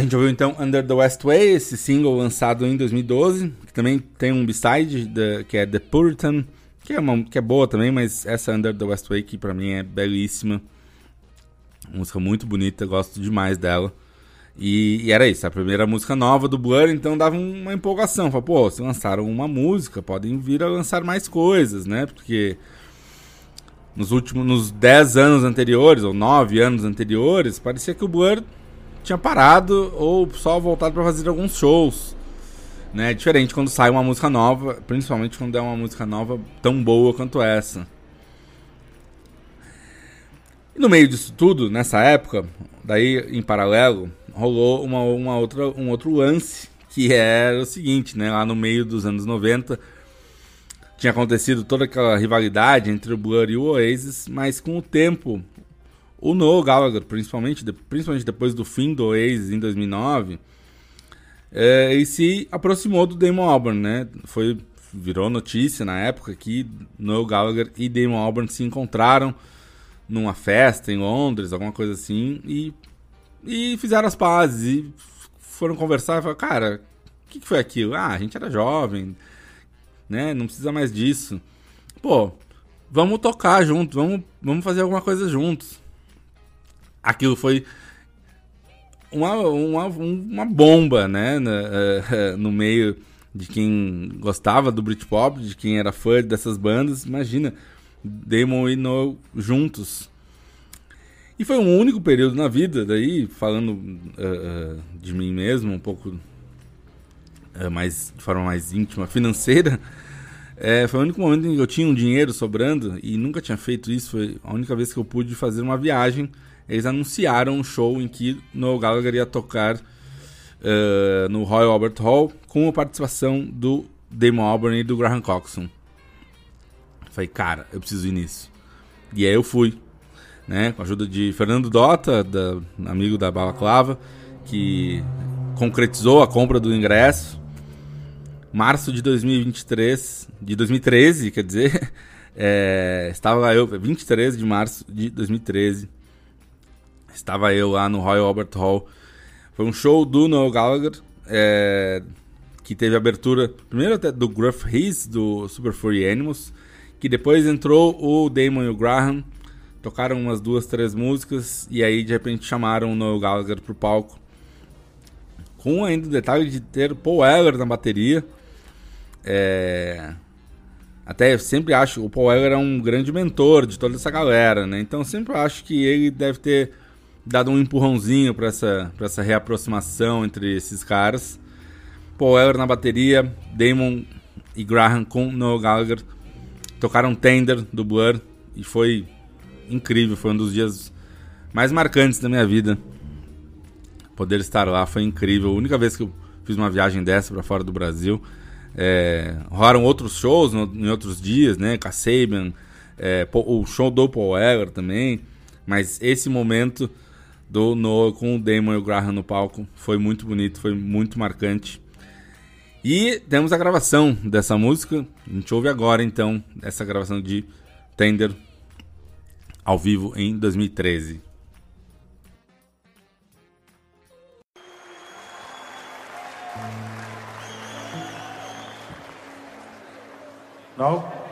Gente ouviu então Under the West Way, esse single lançado em 2012, que também tem um B-side que é The Puritan, que é, uma, que é boa também, mas essa Under the West Way que pra mim é belíssima. Música muito bonita, gosto demais dela. E, e, era isso, a primeira música nova do Blur, então dava uma empolgação. Falei, pô, se lançaram uma música, podem vir a lançar mais coisas, né? Porque nos últimos, nos 10 anos anteriores, ou 9 anos anteriores, parecia que o Blur tinha parado ou só voltado para fazer alguns shows. Né? Diferente quando sai uma música nova, principalmente quando é uma música nova tão boa quanto essa. E no meio disso tudo, nessa época, daí em paralelo, rolou uma, uma outra, um outro lance, que era o seguinte, né? Lá no meio dos anos 90, tinha acontecido toda aquela rivalidade entre o Blur e o Oasis, mas com o tempo, o Noel Gallagher, principalmente, principalmente depois do fim do Oasis em 2009 é, e se aproximou do Damon Albarn, né? Foi, virou notícia na época que Noel Gallagher e Damon Albarn se encontraram numa festa em Londres, alguma coisa assim, e, e fizeram as pazes e foram conversar e falaram, cara, o que, que foi aquilo? Ah, a gente era jovem, né? Não precisa mais disso. Pô, vamos tocar junto, vamos, vamos fazer alguma coisa juntos. Aquilo foi uma, uma, uma bomba, né? No, uh, no meio de quem gostava do Britpop, de quem era fã dessas bandas. Imagina, Damon e Noel juntos. E foi um único período na vida, daí, falando uh, de mim mesmo, um pouco uh, mais, de forma mais íntima, financeira, é, foi o único momento em que eu tinha um dinheiro sobrando e nunca tinha feito isso. Foi a única vez que eu pude fazer uma viagem eles anunciaram um show em que Noel Gallagher ia tocar uh, no Royal Albert Hall com a participação do Damon Albarn e do Graham Coxon. Falei, cara, eu preciso ir nisso. E aí eu fui, né, com a ajuda de Fernando Dota, da, amigo da Balaclava, que concretizou a compra do ingresso. Março de 2023, de 2013, quer dizer, é, estava eu, 23 de março de 2013, Estava eu lá no Royal Albert Hall. Foi um show do Noel Gallagher, é, que teve abertura primeiro até do Gruff Rhys, do Super Furry Animals, que depois entrou o Damon e o Graham, tocaram umas duas, três músicas, e aí de repente chamaram o Noel Gallagher pro palco. Com ainda o detalhe de ter Paul Weller na bateria. É... Até eu sempre acho o Paul Weller é um grande mentor de toda essa galera, né? Então sempre acho que ele deve ter dado um empurrãozinho para essa, essa reaproximação entre esses caras. Paul Weller na bateria, Damon e Graham com Noel Gallagher tocaram Tender do Blur e foi incrível, foi um dos dias mais marcantes da minha vida. Poder estar lá foi incrível. A única vez que eu fiz uma viagem dessa para fora do Brasil. É, rolaram outros shows no, em outros dias, né? Kasabian, é, o show do Paul Weller também. Mas esse momento do Noah com o Damon e o Graham no palco. Foi muito bonito, foi muito marcante. E temos a gravação dessa música. A gente ouve agora então essa gravação de Tender ao vivo em 2013. Não?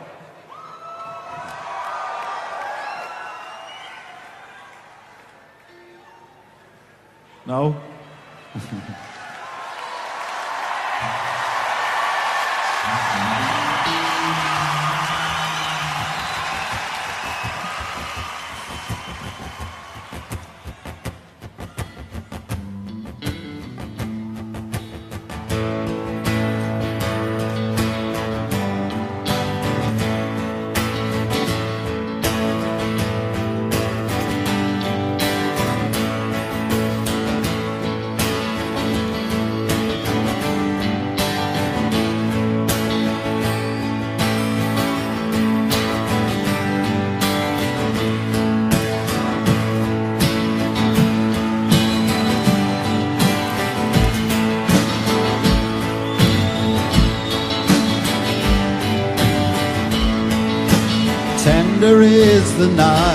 No? the night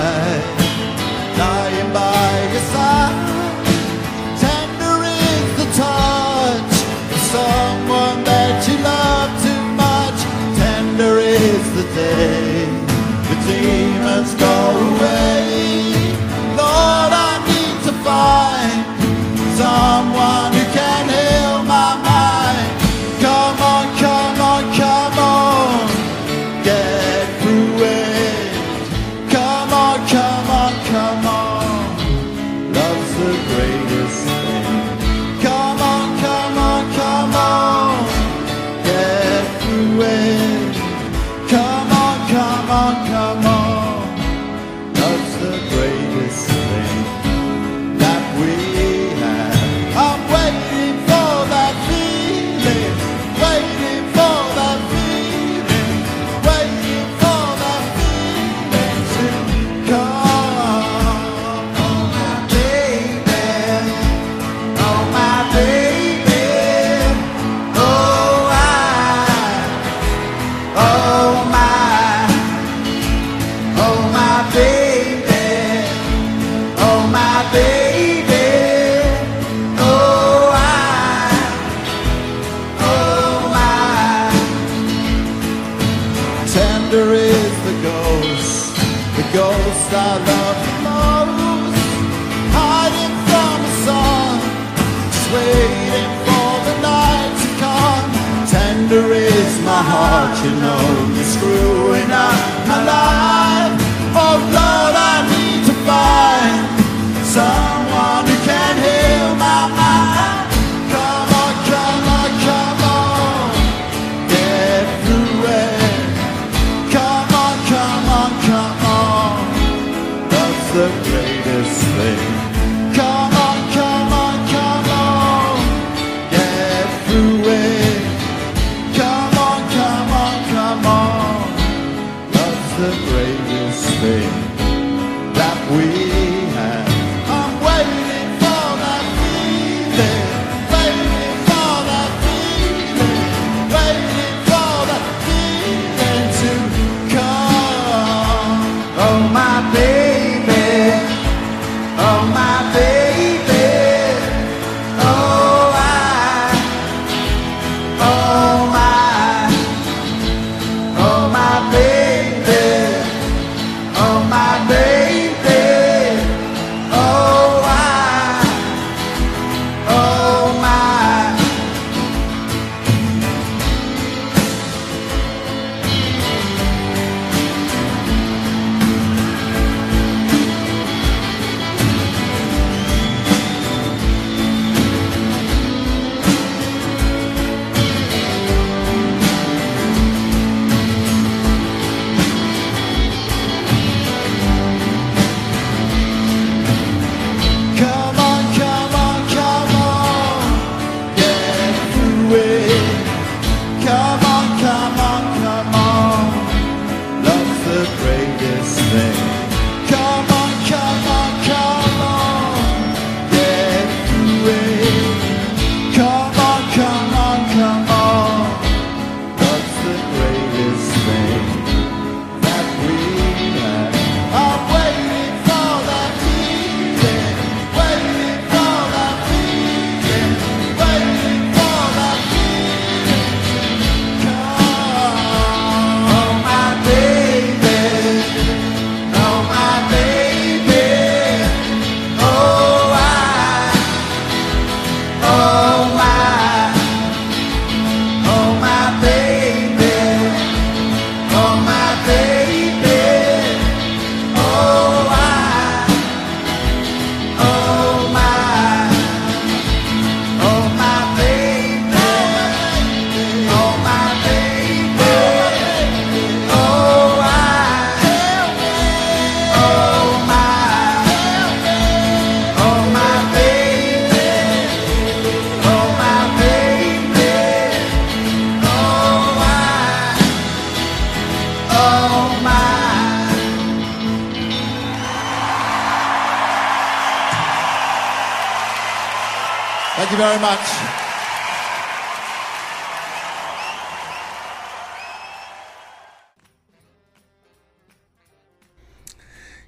very much.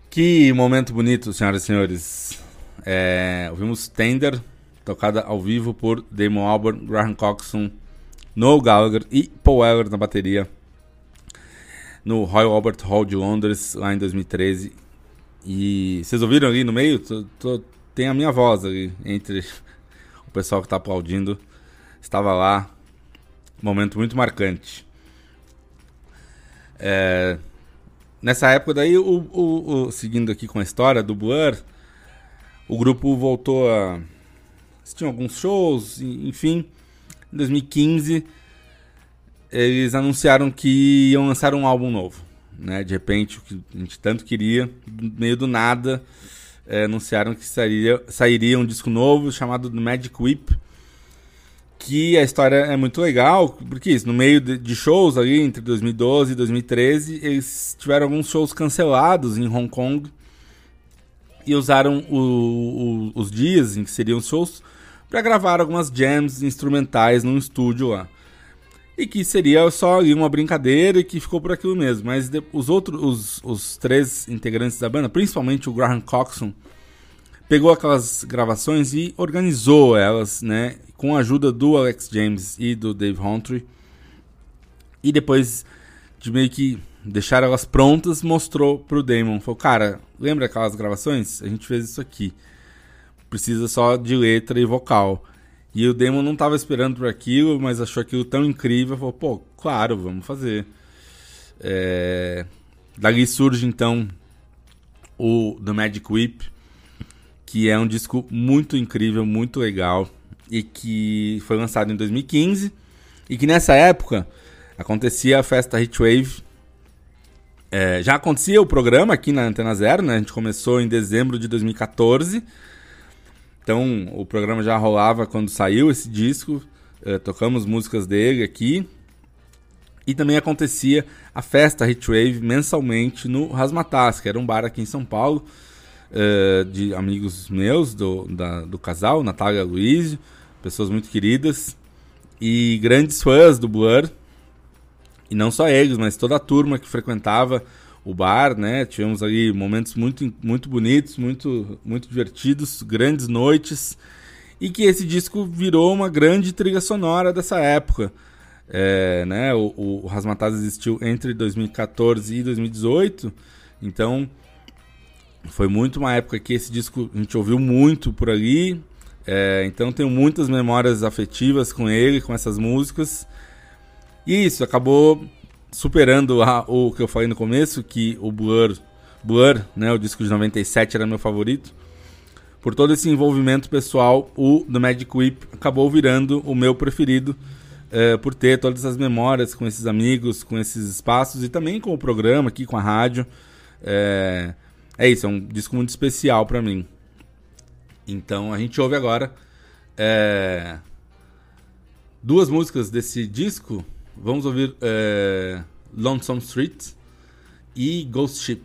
Que momento bonito, senhoras e senhores. É, ouvimos Tender, tocada ao vivo por Damon Albarn, Graham Coxon, Noel Gallagher e Paul Weller na bateria no Royal Albert Hall de Londres, lá em 2013. E vocês ouviram ali no meio? Tô, tô, tem a minha voz ali entre o pessoal que está aplaudindo estava lá. Momento muito marcante. É, nessa época daí, o, o, o, seguindo aqui com a história do Blur o grupo voltou a... Tinha alguns shows, enfim. Em 2015, eles anunciaram que iam lançar um álbum novo. Né? De repente, o que a gente tanto queria, meio do nada é, anunciaram que sairia, sairia um disco novo chamado Magic Whip. Que a história é muito legal, porque isso, no meio de, de shows ali, entre 2012 e 2013, eles tiveram alguns shows cancelados em Hong Kong e usaram o- o- os dias em que seriam shows para gravar algumas jams instrumentais num estúdio lá. E que seria só ali uma brincadeira e que ficou por aquilo mesmo. Mas de- os outros, os, os três integrantes da banda, principalmente o Graham Coxon, pegou aquelas gravações e organizou elas, né? Com a ajuda do Alex James e do Dave Humphrey. E depois de meio que deixar elas prontas, mostrou pro Damon. Falou, cara, lembra aquelas gravações? A gente fez isso aqui. Precisa só de letra e vocal. E o Damon não tava esperando por aquilo, mas achou aquilo tão incrível. Falou, pô, claro, vamos fazer. É... Dali surge então o The Magic Whip, que é um disco muito incrível, muito legal e que foi lançado em 2015 e que nessa época acontecia a festa Heatwave. É, já acontecia o programa aqui na Antena Zero, né? A gente começou em dezembro de 2014. Então o programa já rolava quando saiu esse disco. É, tocamos músicas dele aqui. E também acontecia a festa Heatwave mensalmente no Rasmatas, que era um bar aqui em São Paulo, eh, de amigos meus, do, da- do casal, Natália Luísio, pessoas muito queridas, e grandes fãs do Blur. E não só eles, mas toda a turma que frequentava o bar, né? Tivemos ali momentos muito, muito bonitos, muito, muito divertidos, grandes noites. E que esse disco virou uma grande trilha sonora dessa época. É, né, o, Rasmatas existiu entre 2014 e 2018, então foi muito uma época que esse disco a gente ouviu muito por ali. É, então tenho muitas memórias afetivas com ele, com essas músicas. E isso acabou superando a- o que eu falei no começo, que o Blur, Blur, né, o disco de 97 era meu favorito. Por todo esse envolvimento pessoal, o The Magic Whip acabou virando o meu preferido, é, por ter todas essas memórias com esses amigos, com esses espaços e também com o programa aqui, com a rádio. É, é isso, é um disco muito especial pra mim. Então a gente ouve agora é, duas músicas desse disco. Vamos ouvir é, Lonesome Street e Ghost Ship.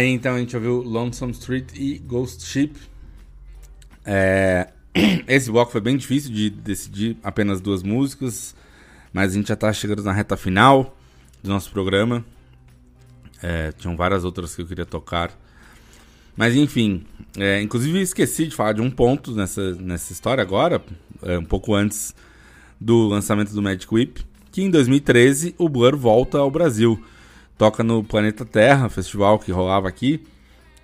Aí, então a gente ouviu Lonesome Street e Ghost Ship. É, Esse bloco foi bem difícil de decidir apenas duas músicas, mas a gente já tá chegando na reta final do nosso programa. É, tinham várias outras que eu queria tocar. Mas enfim, é, inclusive esqueci de falar de um ponto nessa, nessa história agora, é, um pouco antes do lançamento do Magic Whip, que em 2013 o Blur volta ao Brasil. Toca no Planeta Terra, festival que rolava aqui,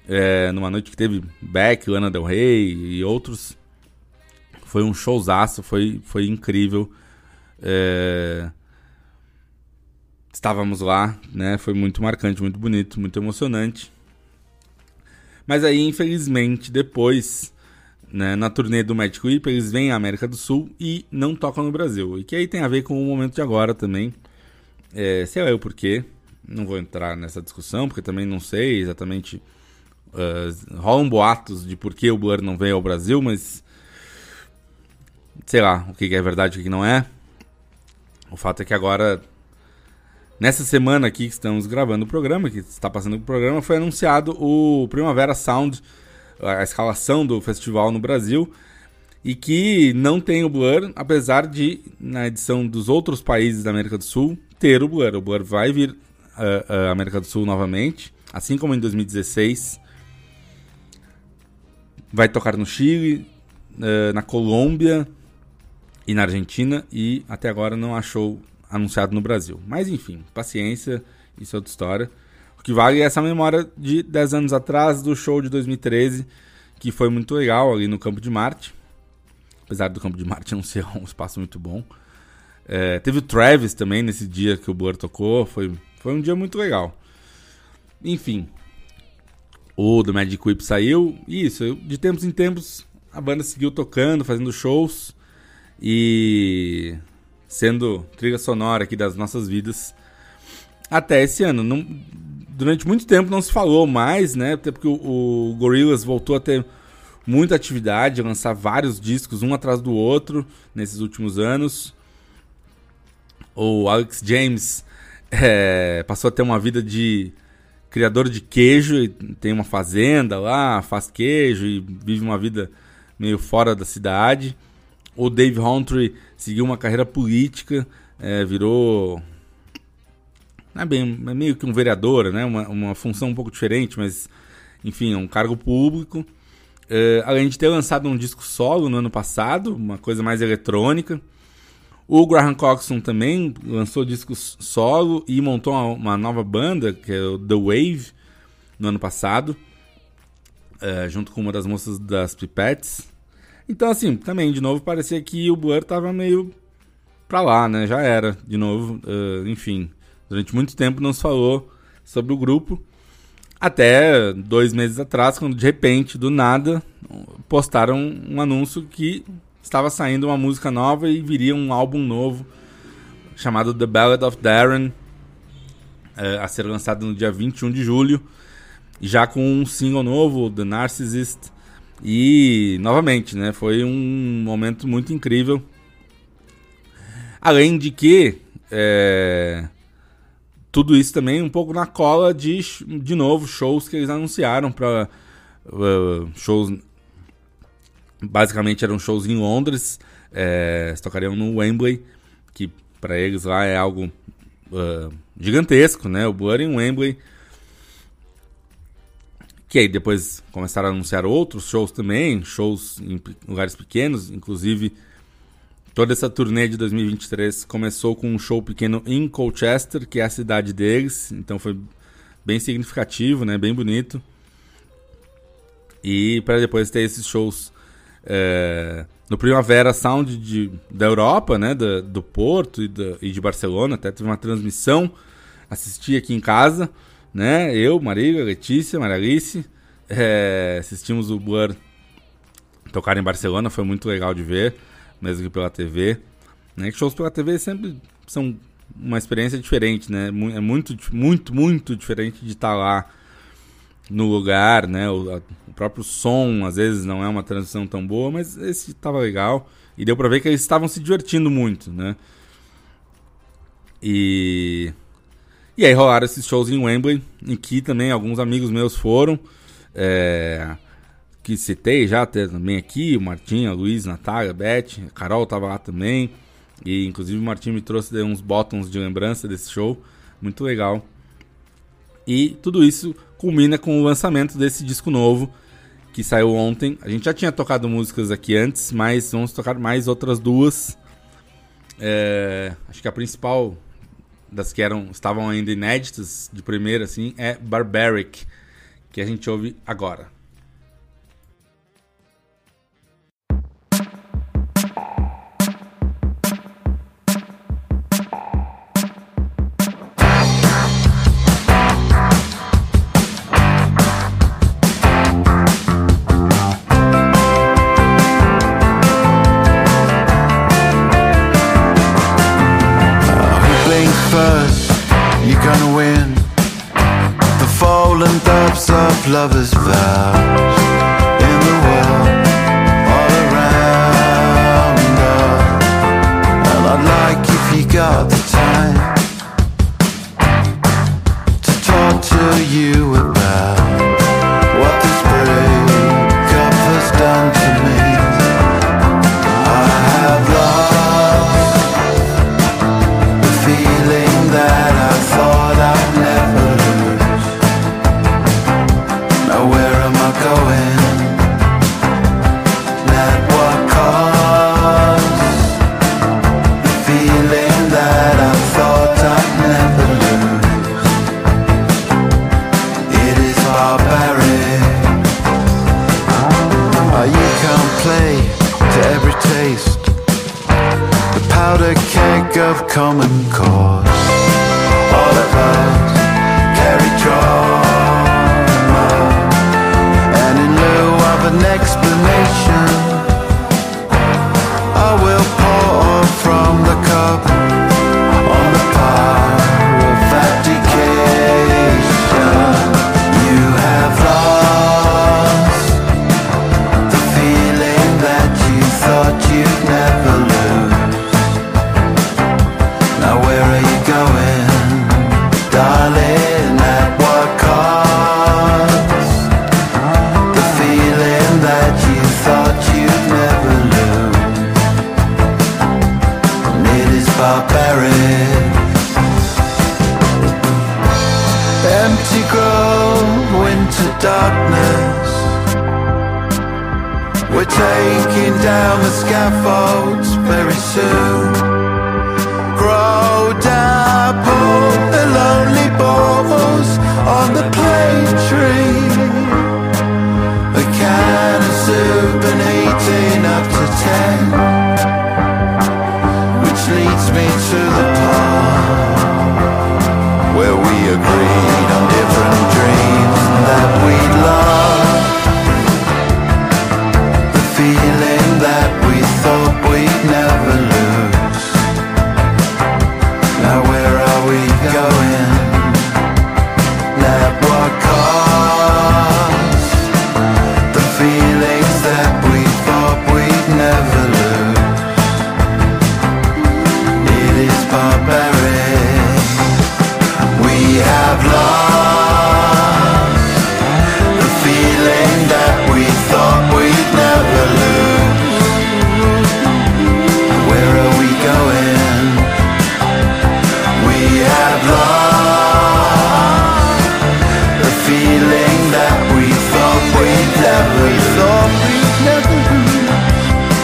é, numa noite que teve Beck, Lana Del Rey e outros. Foi um showzaço, foi, foi incrível. É, Estávamos lá, né? Foi muito marcante, muito bonito, muito emocionante. Mas aí, infelizmente, depois, né, na turnê do Magic Whip, eles vêm à América do Sul e não tocam no Brasil. E que aí tem a ver com o momento de agora também. É, sei lá o porquê. Não vou entrar nessa discussão, porque também não sei exatamente. Uh, rolam boatos de por que o Blur não veio ao Brasil, mas. Sei lá o que é verdade e o que não é. O fato é que agora Nessa semana aqui que estamos gravando o programa, que está passando o programa, foi anunciado o Primavera Sound, a escalação do festival no Brasil, e que não tem o Blur, apesar de, na edição dos outros países da América do Sul, ter o Blur. O Blur vai vir à América do Sul novamente, assim como em 2016. Vai tocar no Chile, uh, na Colômbia e na Argentina, e até agora não achou anunciado no Brasil. Mas enfim, paciência, isso é outra história. O que vale é essa memória de 10 anos atrás do show de 2013, que foi muito legal ali no Campo de Marte. Apesar do Campo de Marte não ser um espaço muito bom. É, teve o Travis também nesse dia que o Blur tocou. Foi, foi um dia muito legal. Enfim, o do Magic Whip saiu. E isso, de tempos em tempos a banda seguiu tocando, fazendo shows. E sendo trilha sonora aqui das nossas vidas até esse ano. Não, durante muito tempo não se falou mais, né? Até porque o, o Gorillaz voltou a ter muita atividade, lançar vários discos um atrás do outro nesses últimos anos. O Alex James é, passou a ter uma vida de criador de queijo, tem uma fazenda lá, faz queijo e vive uma vida meio fora da cidade. O Dave Humphrey seguiu uma carreira política, é, virou. É bem, é meio que um vereador, né? Uma, uma função um pouco diferente, mas enfim, é um cargo público. É, além de ter lançado um disco solo no ano passado, uma coisa mais eletrônica. O Graham Coxon também lançou discos solo e montou uma, nova banda, que é o The Wave, no ano passado, é, junto com uma das moças das Pipettes. Então, assim, também, de novo, parecia que o Blur tava meio pra lá, né? Já era, de novo. Uh, enfim, durante muito tempo não se falou sobre o grupo. Até dois meses atrás, quando de repente, do nada, postaram um anúncio que estava saindo uma música nova e viria um álbum novo chamado The Ballad of Darren, uh, a ser lançado no dia 21 de julho, já com um single novo, The Narcissist. E, novamente, né, foi um momento muito incrível Além de que, é, tudo isso também um pouco na cola de, de novo, shows que eles anunciaram para uh, shows. Basicamente eram shows em Londres, é, tocariam no Wembley, que para eles lá é algo uh, gigantesco, né? O Blur em Wembley. Que aí depois começaram a anunciar outros shows também, shows em lugares pequenos, inclusive Toda essa turnê de 2023 começou com um show pequeno em Colchester, que é a cidade deles, então foi bem significativo, né? Bem bonito. E para depois ter esses shows é, no Primavera Sound de, da Europa, né? Do, do Porto e, e, de Barcelona, até teve uma transmissão, assisti aqui em casa, né? Eu, Maria, Letícia, Maralice, é, assistimos o Blur tocar em Barcelona, foi muito legal de ver mesmo que pela TV. Né? Shows pela TV sempre são uma experiência diferente, né? É muito, muito, muito diferente de estar lá no lugar, né? O, a, o, próprio som, às vezes, não é uma transição tão boa, mas esse estava legal. E deu pra ver que eles estavam se divertindo muito, né? E... E aí rolaram esses shows em Wembley, em que também alguns amigos meus foram. É que citei já também aqui, o Martim, a Luiz, a Natália, a Beth, a Carol estava lá também. E inclusive o Martim me trouxe uns botões de lembrança desse show. Muito legal. E tudo isso culmina com o lançamento desse disco novo que saiu ontem. A gente já tinha tocado músicas aqui antes, mas vamos tocar mais outras duas. É, acho que a principal das que eram estavam ainda inéditas de primeira assim é Barbaric, que a gente ouve agora. Lovers'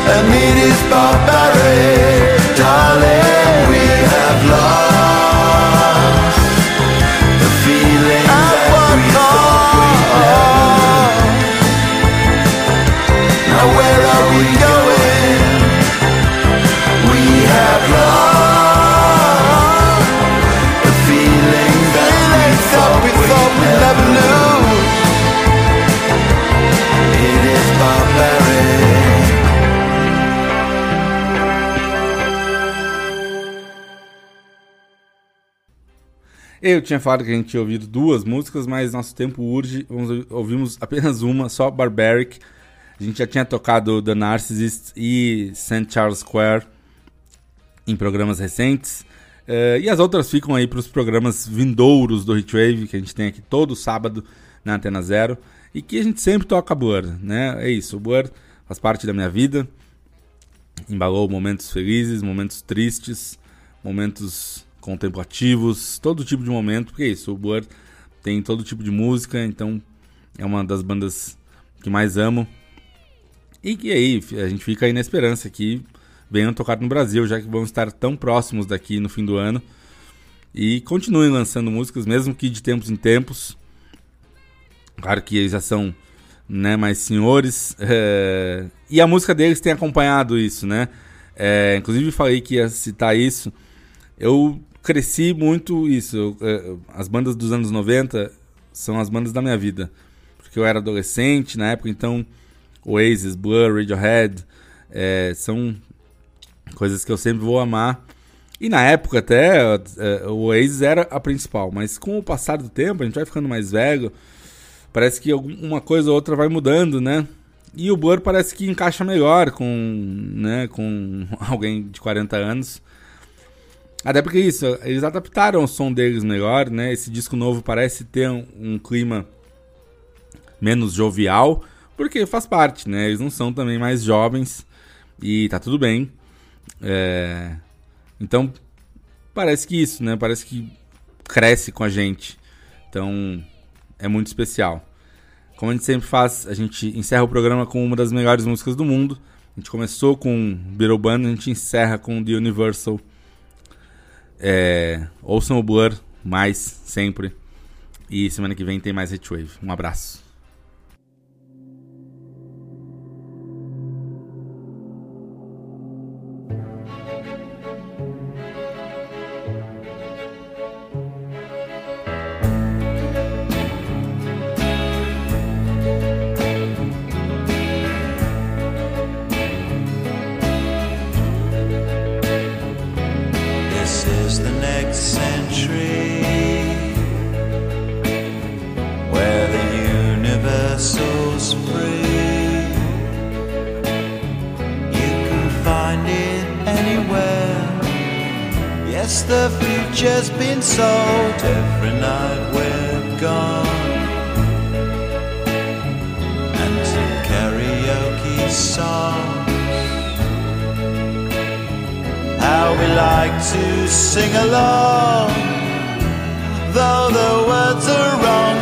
and it is barbaric. Eu tinha falado que a gente tinha ouvido duas músicas, mas nosso tempo urge. Vamos, ouvimos apenas uma, só Barbaric. A gente já tinha tocado The Narcissist e St. Charles Square em programas recentes. Eh, e as outras ficam aí para os programas vindouros do Hitwave, que a gente tem aqui todo sábado na Antena Zero. E que a gente sempre toca Blur, né? É isso, o Blur faz parte da minha vida. Embalou momentos felizes, momentos tristes, momentos contemplativos, todo tipo de momento, porque é isso, o Blur tem todo tipo de música, então é uma das bandas que mais amo. E que aí, a gente fica aí na esperança que venham tocar no Brasil, já que vão estar tão próximos daqui no fim do ano. E continuem lançando músicas, mesmo que de tempos em tempos. Claro que eles já são né, mais senhores. é, E a música deles tem acompanhado isso, né? É, inclusive falei que ia citar isso. Eu cresci muito isso. é, as bandas dos anos 90 são as bandas da minha vida. Porque eu era adolescente na época, então Oasis, Blur, Radiohead é, são coisas que eu sempre vou amar. E na época até é, o Oasis era a principal, mas com o passar do tempo, a gente vai ficando mais velho, parece que alguma coisa ou outra vai mudando, né? E o Blur parece que encaixa melhor com, né, com alguém de 40 anos. Até porque isso, eles adaptaram o som deles melhor, né? Esse disco novo parece ter um, um clima menos jovial, porque faz parte, né? Eles não são também mais jovens e tá tudo bem. É, Então, parece que isso, né? Parece que cresce com a gente. Então, é muito especial. Como a gente sempre faz, a gente encerra o programa com uma das melhores músicas do mundo. A gente começou com Band, a gente encerra com The Universal. É, ouçam o Blur mais, sempre. E semana que vem tem mais Hitwave. Um abraço. Yes, the future's been sold every night we're gone. And to karaoke songs how we like to sing along. Though the words are wrong,